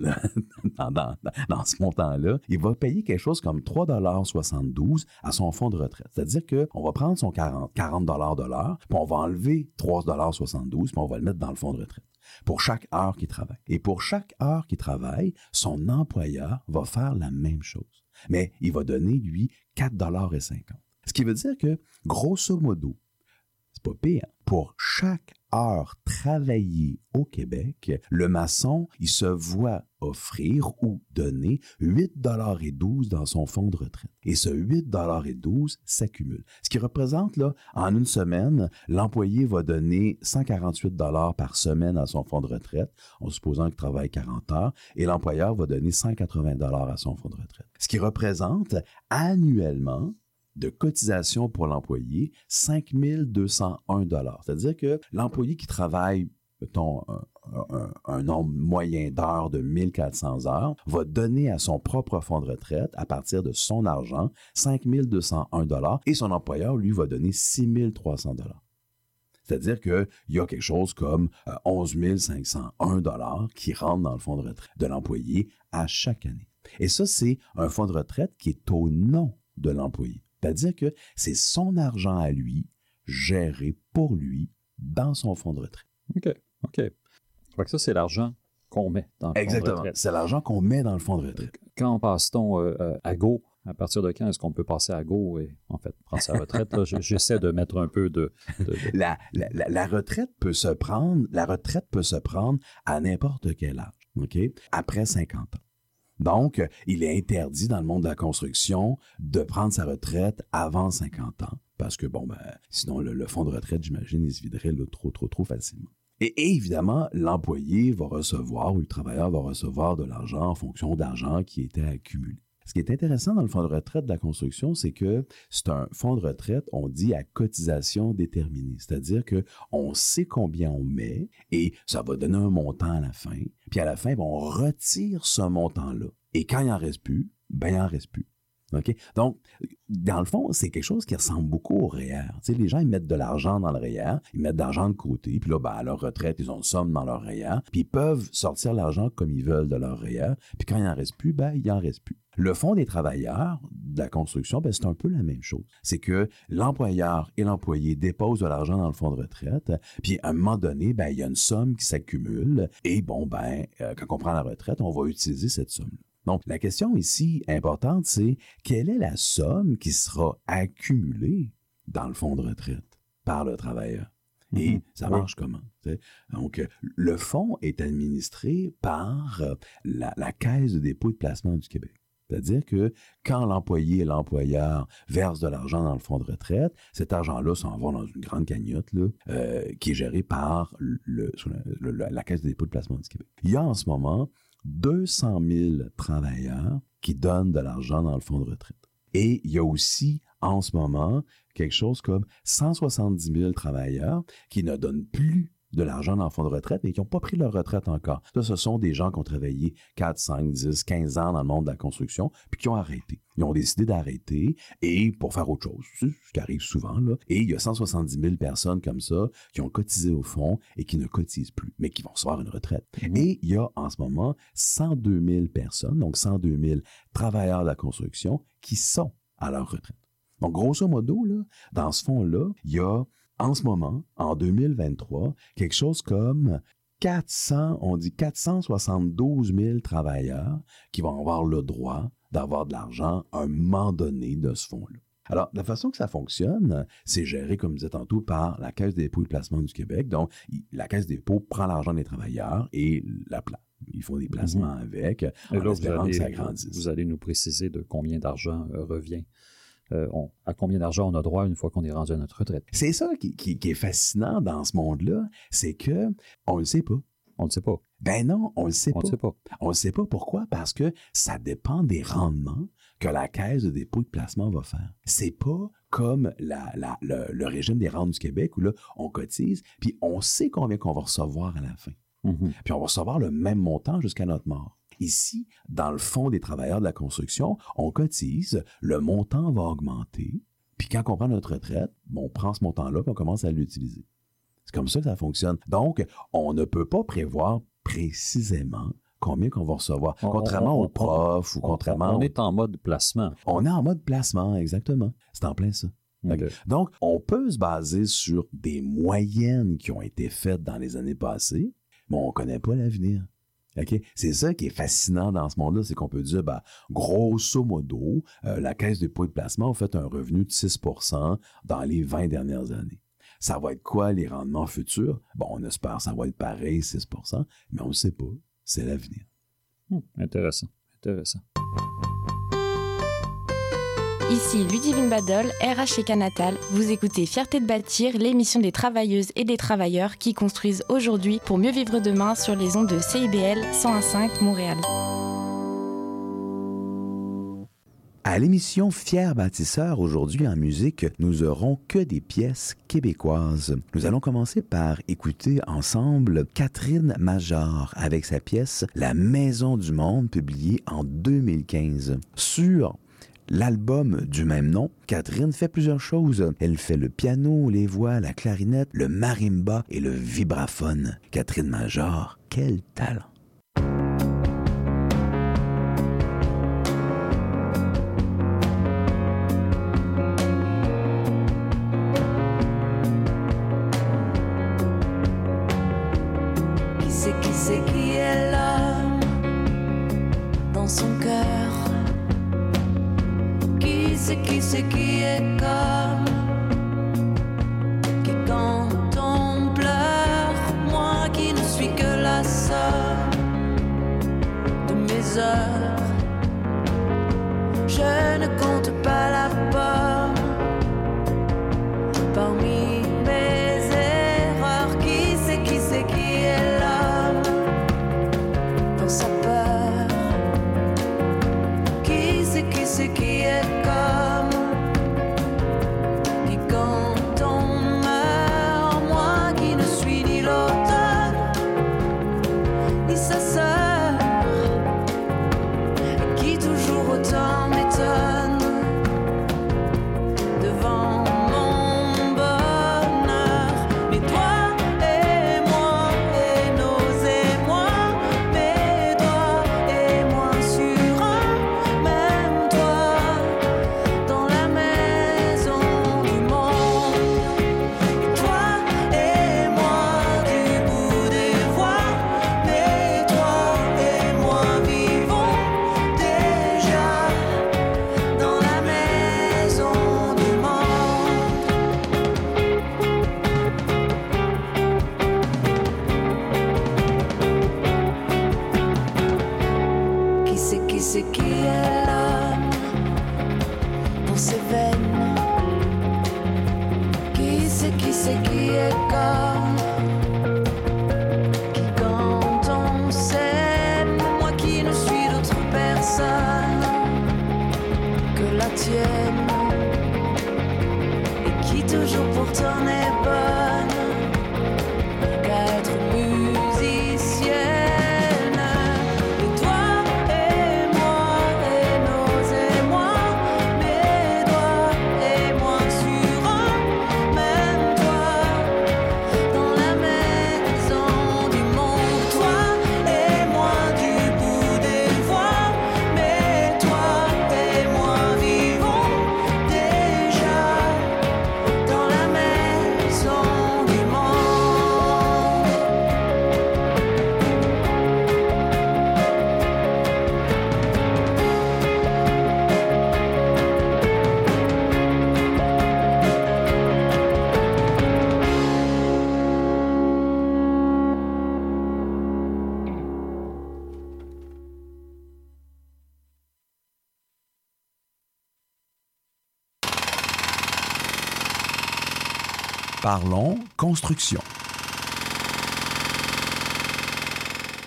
là, dans, dans- dans ce montant-là. Il va payer quelque chose comme 3,72 à son fonds de retraite. C'est-à-dire qu'on va prendre son 40, 40 de l'heure, puis on va enlever 3,72 puis on va le mettre dans le fonds de retraite pour chaque heure qu'il travaille. Et pour chaque heure qu'il travaille, son employeur va faire la même chose. Mais il va donner, lui, 4,50 Ce qui veut dire que, grosso modo, Pour chaque heure travaillée au Québec, le maçon, il se voit offrir ou donner 8,12 dans son fonds de retraite. Et ce 8,12 s'accumule. Ce qui représente, là, en une semaine, l'employé va donner 148 par semaine à son fonds de retraite, en supposant qu'il travaille 40 heures, et l'employeur va donner 180 à son fonds de retraite. Ce qui représente annuellement de cotisation pour l'employé, 5 201 C'est-à-dire que l'employé qui travaille, mettons, un, nombre moyen d'heures de 1400 heures, va donner à son propre fonds de retraite, à partir de son argent, 5 201 et son employeur, lui, va donner 6 300 c'est-à-dire qu'il y a quelque chose comme euh, 11 501 qui rentre dans le fonds de retraite de l'employé à chaque année. Et ça, c'est un fonds de retraite qui est au nom de l'employé. C'est-à-dire que c'est son argent à lui, géré pour lui, dans son fonds de retraite. OK, OK. Que ça, c'est l'argent qu'on met dans le fonds de Exactement. retraite. C'est l'argent qu'on met dans le fonds de retraite. Quand passe-t-on euh, euh, à Go? À partir de quand est-ce qu'on peut passer à Go et, en fait, prendre sa retraite? J'essaie de mettre un peu de... de- de- La, la- la- la retraite peut se prendre, la retraite peut se prendre à n'importe quel âge, OK? Après 50 ans. Donc, il est interdit dans le monde de la construction de prendre sa retraite avant 50 ans. Parce que, bon, ben, sinon, le, fonds de retraite, j'imagine, il se viderait trop, trop, trop facilement. Et évidemment, l'employé va recevoir ou le travailleur va recevoir de l'argent en fonction d'argent qui était accumulé. Ce qui est intéressant dans le fonds de retraite de la construction, c'est que c'est un fonds de retraite, on dit à cotisation déterminée. C'est-à-dire que on sait combien on met et ça va donner un montant à la fin. Puis à la fin, ben, on retire ce montant-là. Et quand il en reste plus, ben il en reste plus. Donc, dans le fond, c'est quelque chose qui ressemble beaucoup au REER. Sais, les gens, ils mettent de l'argent dans le REER, ils mettent de l'argent de côté, puis là, ben, à leur retraite, ils ont une somme dans leur REER, puis ils peuvent sortir l'argent comme ils veulent de leur REER, puis quand il n'en reste plus, ben, il n'en reste plus. Le Fonds des travailleurs de la construction, ben, c'est un peu la même chose. C'est que l'employeur et l'employé déposent de l'argent dans le fonds de retraite, puis à un moment donné, ben, il y a une somme qui s'accumule, et bon, ben, euh, quand on prend la retraite, on va utiliser cette somme-là. Donc, la question ici importante, c'est quelle est la somme qui sera accumulée dans le fonds de retraite par le travailleur? Et Mhm. ça Oui. marche comment? Donc, le fonds est administré par euh, la, la Caisse de dépôt et de placement du Québec. C'est-à-dire que quand l'employé et l'employeur versent de l'argent dans le fonds de retraite, cet argent-là s'en va dans une grande cagnotte là, euh, qui est gérée par la Caisse de dépôt de placement du Québec. Il y a en ce moment 200 000 travailleurs qui donnent de l'argent dans le fonds de retraite. Et il y a aussi en ce moment quelque chose comme 170 000 travailleurs qui ne donnent plus de l'argent dans le fonds de retraite, mais qui n'ont pas pris leur retraite encore. Ça, ce sont des gens qui ont travaillé 4, 5, 10, 15 ans dans le monde de la construction, puis qui ont arrêté. Ils ont décidé d'arrêter et pour faire autre chose, ce qui arrive souvent. Là. Et il y a 170 000 personnes comme ça qui ont cotisé au fond et qui ne cotisent plus, mais qui vont recevoir une retraite. Et il y a en ce moment 102 000 personnes, donc 102 000 travailleurs de la construction qui sont à leur retraite. Donc, grosso modo, là, dans ce fonds-là, il y a en ce moment, en 2023, quelque chose comme 400, on dit 472 000 travailleurs qui vont avoir le droit d'avoir de l'argent à un moment donné de ce fonds-là. Alors, la façon que ça fonctionne, c'est géré, comme je disais tantôt, par la Caisse des dépôts et placement du Québec. Donc, la Caisse des dépôts prend l'argent des travailleurs et la place. Ils font des placements avec, Et en là, espérant que ça grandisse. vous allez nous préciser de combien d'argent euh, revient. Euh, on- à combien d'argent on a droit une fois qu'on est rendu à notre retraite? C'est ça qui, qui- qui est fascinant dans ce monde-là, c'est que on le sait pas. On le sait pas. Ben non, on le sait On pas. le sait pas. On le sait pas pourquoi? Parce que ça dépend des rendements que la caisse de dépôt et de placement va faire. C'est pas comme la- la- le, le régime des rentes du Québec où là on cotise puis on sait combien qu'on va recevoir à la fin. Mhm. Puis on va recevoir le même montant jusqu'à notre mort. Ici, dans le fonds des travailleurs de la construction, on cotise, le montant va augmenter, puis quand on prend notre retraite, on prend ce montant-là puis on commence à l'utiliser. C'est comme ça que ça fonctionne. Donc, on ne peut pas prévoir précisément combien qu'on va recevoir, On- contrairement on- aux profs ou on- contrairement... on est en mode placement. On est en mode placement, exactement. C'est en plein ça. Donc, on peut se baser sur des moyennes qui ont été faites dans les années passées, mais on ne connaît pas l'avenir. C'est ça qui est fascinant dans ce monde-là, c'est qu'on peut dire, ben, grosso modo, euh, la caisse de dépôt de placement a fait un revenu de 6% dans les 20 dernières années. Ça va être quoi les rendements futurs? Bon, on espère que ça va être pareil, 6% mais on ne sait pas. C'est l'avenir. Hmm, intéressant. Intéressant. Ici Ludivine Badol, RH et Canatal. Vous écoutez Fierté de bâtir, l'émission des travailleuses et des travailleurs qui construisent aujourd'hui pour mieux vivre demain sur les ondes de CIBL 101.5 Montréal. À l'émission Fier bâtisseur, aujourd'hui en musique, nous aurons que des pièces québécoises. Nous allons commencer par écouter ensemble Catherine Major avec sa pièce La Maison du Monde, publiée en 2015. Sur L'album du même nom, Catherine fait plusieurs choses. Elle fait le piano, les voix, la clarinette, le marimba et le vibraphone. Catherine Major, quel talent! Ses veines? Qui c'est, qui c'est, qui est comme? Qui quand on s'aime, moi qui ne suis d'autre personne que la tienne, et qui toujours pourtant est construction.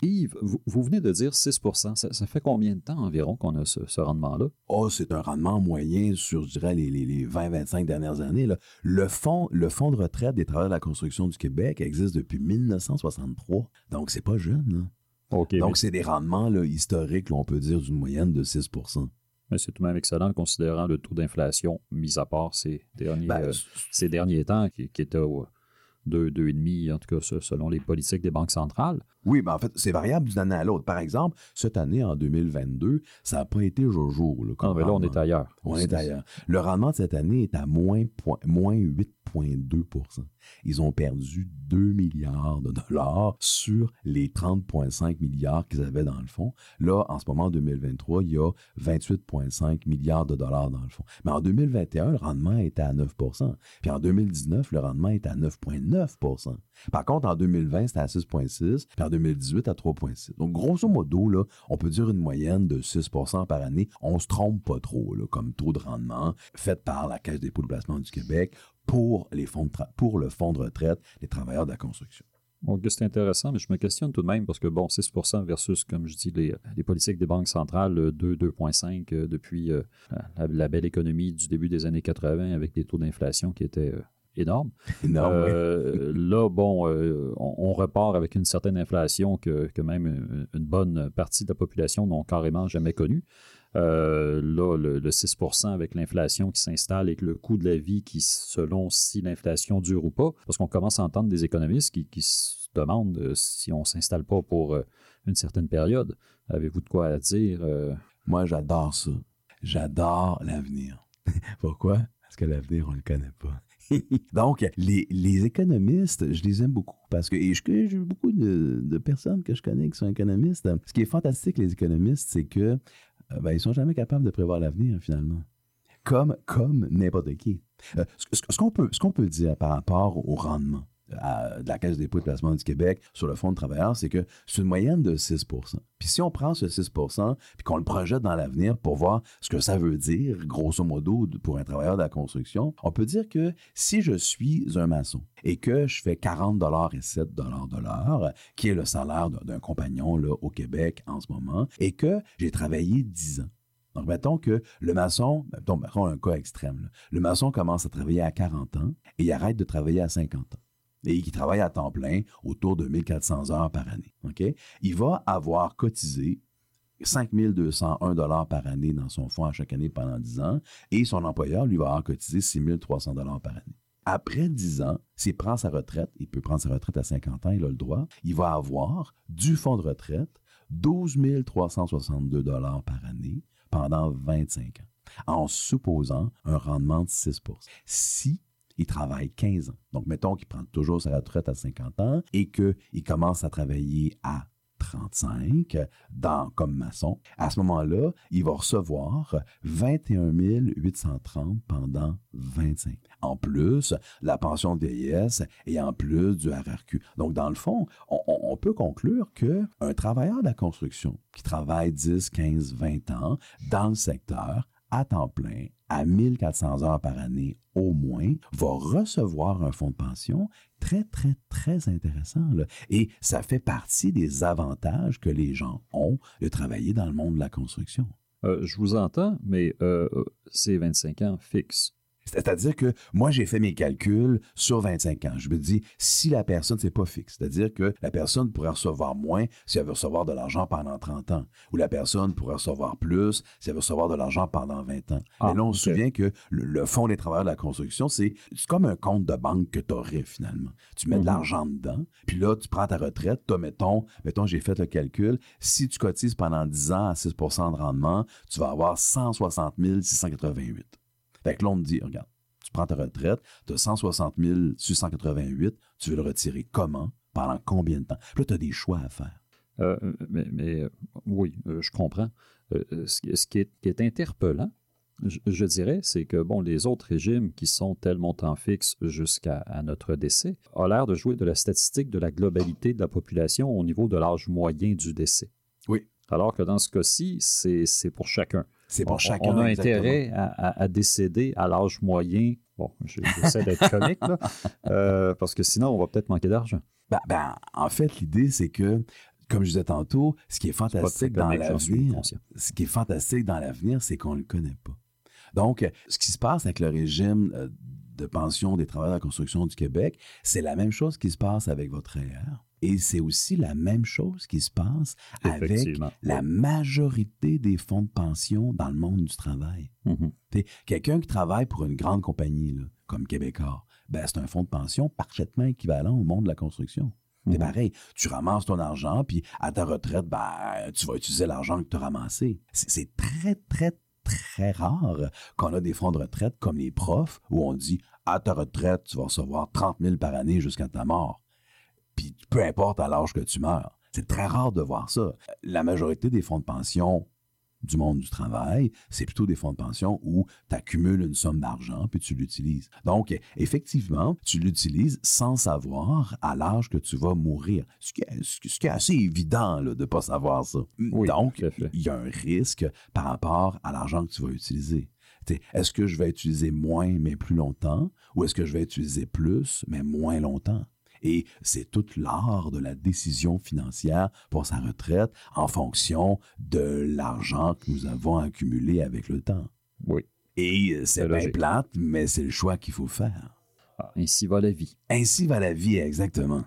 Yves, vous, vous venez de dire 6 ça, ça fait combien de temps environ qu'on a ce, ce rendement-là? Oh, c'est un rendement moyen sur, je dirais, les, les- les 20-25 dernières années. là. Le, fonds, le fonds de retraite des travailleurs de la construction du Québec existe depuis 1963. Donc, c'est pas jeune. là. Donc, mais- c'est des rendements là, historiques, là, on peut dire, d'une moyenne de 6 Mais c'est tout de même excellent considérant le taux d'inflation, mis à part ces derniers, Ben, euh, ces derniers temps, qui, qui était au 2, 2,5, en tout cas ce- selon les politiques des banques centrales. Oui, mais en fait, c'est variable d'une année à l'autre. Par exemple, cette année, en 2022, ça n'a pas été. Là, comme Ah, mais là, on est ailleurs. On est ailleurs. Le rendement de cette année est à moins, point- moins 8,2 Ils ont perdu 2 milliards de dollars sur les 30,5 milliards qu'ils avaient dans le fond. Là, en ce moment, en 2023, il y a 28,5 milliards de dollars dans le fond. Mais en 2021, le rendement était à 9% Puis en 2019, le rendement est à 9,9% Par contre, en 2020, c'était à 6,6 Puis en 2018, à 3,6 Donc, grosso modo, on peut dire une moyenne de 6% par année. On se trompe pas trop comme taux de rendement fait par la Caisse des dépôts de placement du Québec pour, les fonds de pour le fonds de retraite des travailleurs de la construction. Donc, c'est intéressant, mais je me questionne tout de même parce que, bon, 6 versus, comme je dis, les, les politiques des banques centrales, euh, 2, 2,5 euh, depuis euh, la, la belle économie du début des années 80 avec des taux d'inflation qui étaient euh, énormes. Énorme, Euh, Là, bon, euh, on, on repart avec une certaine inflation que, que même une, une bonne partie de la population n'ont carrément jamais connue. Euh, là, le, le 6 avec l'inflation qui s'installe et le coût de la vie qui, selon si l'inflation dure ou pas, parce qu'on commence à entendre des économistes qui, qui se demandent euh, si on ne s'installe pas pour euh, une certaine période. Avez-vous de quoi à dire? Moi, j'adore ça. J'adore l'avenir. Pourquoi? Parce que l'avenir, on ne le connaît pas. Donc, les, les économistes, je les aime beaucoup parce que j'ai beaucoup de, de personnes que je connais qui sont économistes. Ce qui est fantastique, les économistes, c'est que ben, ils sont jamais capables de prévoir l'avenir, finalement. Comme, comme n'importe qui. Euh, ce ce- qu'on peut, peut dire par rapport au rendement, de la Caisse des dépôts et de placement du Québec sur le Fonds de travailleurs, c'est que c'est une moyenne de 6% Puis si on prend ce 6% puis qu'on le projette dans l'avenir pour voir ce que ça veut dire, grosso modo, pour un travailleur de la construction, on peut dire que si je suis un maçon et que je fais 40 et 7 de l'heure, qui est le salaire d'un compagnon là, au Québec en ce moment, et que j'ai travaillé 10 ans. Donc, mettons que le maçon, mettons, un cas extrême, le maçon commence à travailler à 40 ans et il arrête de travailler à 50 ans. Et qui travaille à temps plein autour de 1400 heures par année. Il va avoir cotisé 5201 dollars par année dans son fonds à chaque année pendant 10 ans et son employeur lui va avoir cotisé 6300 dollars par année. Après 10 ans, s'il prend sa retraite, il peut prendre sa retraite à 50 ans, il a le droit, il va avoir du fonds de retraite 12 362 dollars par année pendant 25 ans, en supposant un rendement de 6% Si il travaille 15 ans, donc mettons qu'il prend toujours sa retraite à 50 ans et qu'il commence à travailler à 35 dans, comme maçon, à ce moment-là, il va recevoir 21 830 pendant 25. En plus, la pension de vieillesse et en plus du RRQ. Donc, dans le fond, on, on- peut conclure que un travailleur de la construction qui travaille 10, 15, 20 ans dans le secteur à temps plein, à 1400 heures par année au moins, va recevoir un fonds de pension très, très, très intéressant. Et ça fait partie des avantages que les gens ont de travailler dans le monde de la construction. Euh, je vous entends, mais euh, euh, c'est 25 ans fixe. C'est-à-dire que moi, j'ai fait mes calculs sur 25 ans. Je me dis, si la personne, c'est pas fixe, c'est-à-dire que la personne pourrait recevoir moins si elle veut recevoir de l'argent pendant 30 ans, ou la personne pourrait recevoir plus si elle veut recevoir de l'argent pendant 20 ans. Ah, Mais là, on se souvient que le, le Fonds des travailleurs de la construction, c'est comme un compte de banque que tu aurais finalement. Tu mets de Mhm. l'argent dedans, puis là, tu prends ta retraite, tu mettons, mettons, j'ai fait le calcul, si tu cotises pendant 10 ans à 6% de rendement, tu vas avoir 160 688. Fait que là, on te dit, regarde, tu prends ta retraite, tu as 160 688, tu veux le retirer comment, pendant combien de temps? Puis là, tu as des choix à faire. Euh, mais mais, euh, oui, euh, je comprends. Ce, qui- ce qui est, qui est interpellant, je, je dirais, c'est que bon, les autres régimes qui sont tel montant fixe jusqu'à notre décès ont l'air de jouer de la statistique de la globalité de la population au niveau de l'âge moyen du décès. Oui. Alors que dans ce cas-ci, c'est pour chacun. C'est chacun, On a exactement. intérêt à, à- à décéder à l'âge moyen. Bon, je- j'essaie d'être comique, là, euh, parce que sinon, on va peut-être manquer d'argent. Ben, ben, en fait, l'idée, c'est que, comme je disais tantôt, ce qui est fantastique dans l'avenir, ce qui est fantastique dans l'avenir, c'est qu'on ne le connaît pas. Donc, ce qui se passe avec le régime euh, de pension des travailleurs de la construction du Québec, c'est la même chose qui se passe avec votre REER. Et c'est aussi la même chose qui se passe avec la majorité des fonds de pension dans le monde du travail. Mhm. Quelqu'un qui travaille pour une grande compagnie, là, comme Québécois, ben, c'est un fonds de pension parfaitement équivalent au monde de la construction. C'est pareil. Tu ramasses ton argent, puis à ta retraite, ben, tu vas utiliser l'argent que tu as ramassé. C'est c'est très, très, très rare qu'on a des fonds de retraite comme les profs, où on dit à ta retraite, tu vas recevoir 30 000 par année jusqu'à ta mort. Puis peu importe à l'âge que tu meurs. C'est très rare de voir ça. La majorité des fonds de pension du monde du travail, c'est plutôt des fonds de pension où tu accumules une somme d'argent puis tu l'utilises. Donc, effectivement, tu l'utilises sans savoir à l'âge que tu vas mourir. Ce qui est, ce qui- ce qui est assez évident là, de ne pas savoir ça. Donc, il y a un risque par rapport à l'argent que tu vas utiliser. Est-ce que je vais utiliser moins mais plus longtemps ou est-ce que je vais utiliser plus mais moins longtemps? Et c'est tout l'art de la décision financière pour sa retraite en fonction de l'argent que nous avons accumulé avec le temps. Oui. Et euh, c'est bien plate, mais c'est le choix qu'il faut faire. Ah, ainsi va la vie. Ainsi va la vie, exactement.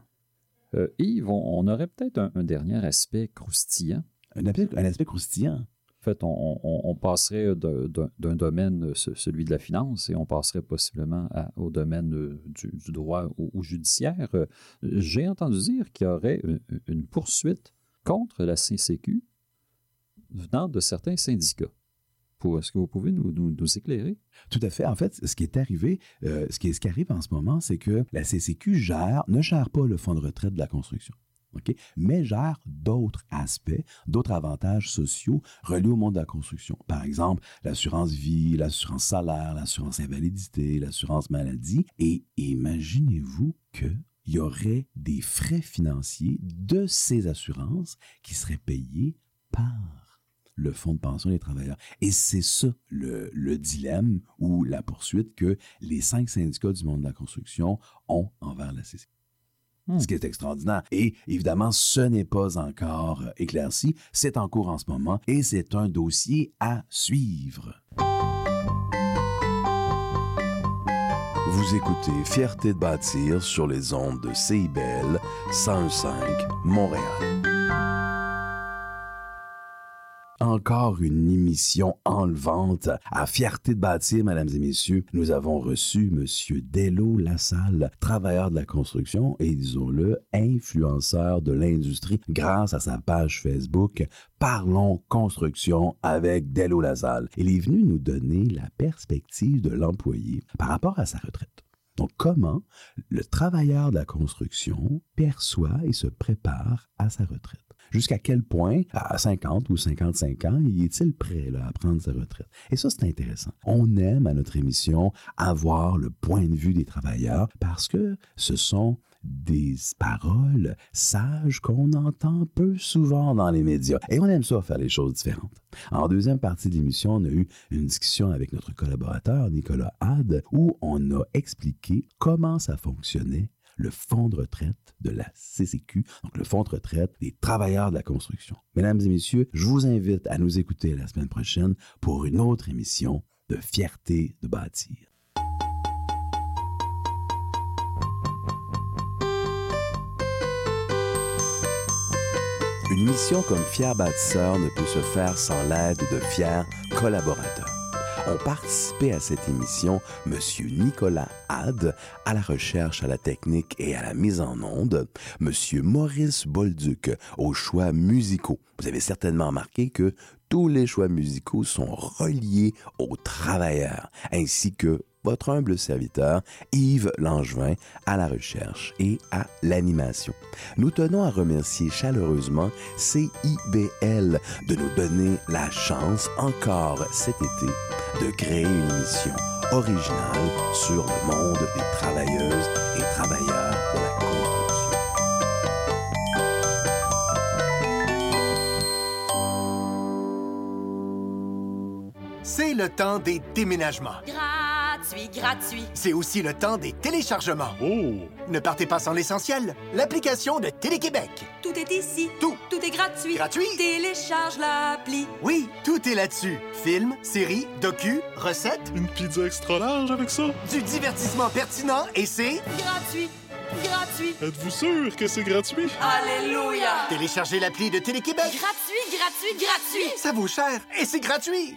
Euh, Yves, on, on aurait peut-être un, un dernier aspect croustillant. Un aspect, un aspect croustillant. En fait, on, passerait d'un domaine, euh, ce- celui de la finance, et on passerait possiblement au domaine euh, du, droit ou, judiciaire. Euh, J'ai entendu dire qu'il y aurait une, poursuite contre la CCQ venant de certains syndicats. Est-ce que vous pouvez nous, éclairer? Tout à fait. En fait, ce qui est arrivé, ce, qui ce qui arrive en ce moment, c'est que la CCQ gère, ne gère pas le fonds de retraite de la construction. Mais gère d'autres aspects, d'autres avantages sociaux reliés au monde de la construction. Par exemple, l'assurance vie, l'assurance salaire, l'assurance invalidité, l'assurance maladie. Et imaginez-vous que il y aurait des frais financiers de ces assurances qui seraient payés par le Fonds de pension des travailleurs. Et c'est ça le, le dilemme ou la poursuite que les cinq syndicats du monde de la construction ont envers la Ce qui est extraordinaire. Et évidemment, ce n'est pas encore euh, éclairci. C'est en cours en ce moment et c'est un dossier à suivre. Vous écoutez Fierté de bâtir sur les ondes de CIBL 105 Montréal. Encore une émission enlevante à Fierté de bâtir, mesdames et messieurs. Nous avons reçu Monsieur Dello Lassalle, travailleur de la construction et, disons-le, influenceur de l'industrie grâce à sa page Facebook Parlons construction avec Dello Lassalle. Il est venu nous donner la perspective de l'employé par rapport à sa retraite. Donc, comment le travailleur de la construction perçoit et se prépare à sa retraite? Jusqu'à quel point, à 50 ou 55 ans, y est-il prêt à prendre sa retraite? Et ça, c'est intéressant. On aime à notre émission avoir le point de vue des travailleurs parce que ce sont des paroles sages qu'on entend peu souvent dans les médias. Et on aime ça faire les choses différentes. En deuxième partie de l'émission, on a eu une discussion avec notre collaborateur Nicolas Had où on a expliqué comment ça fonctionnait le fonds de retraite de la CCQ, donc le fonds de retraite des travailleurs de la construction. Mesdames et messieurs, je vous invite à nous écouter la semaine prochaine pour une autre émission de Fierté de bâtir. Une mission comme Fier bâtisseur ne peut se faire sans l'aide de fiers collaborateurs. Ont participé à cette émission M. Nicolas Had à la recherche, à la technique et à la mise en onde, M. Maurice Bolduc aux choix musicaux. Vous avez certainement remarqué que tous les choix musicaux sont reliés aux travailleurs, ainsi que votre humble serviteur, Yves Langevin, à la recherche et à l'animation. Nous tenons à remercier chaleureusement CIBL de nous donner la chance encore cet été de créer une émission originale sur le monde des travailleuses et travailleurs C'est le temps des déménagements. Gratuit, gratuit. C'est aussi le temps des téléchargements. Oh! Ne partez pas sans l'essentiel, l'application de Télé-Québec. Tout est ici. Tout. Tout est gratuit. Gratuit. Télécharge l'appli. Oui, tout est là-dessus. Films, séries, docu, recettes. Une pizza extra large avec ça? Du divertissement pertinent et c'est... Gratuit. Gratuit. Êtes-vous sûr que c'est gratuit? Alléluia. Téléchargez l'appli de Télé-Québec. Gratuit, gratuit, gratuit. Ça vaut cher et c'est gratuit.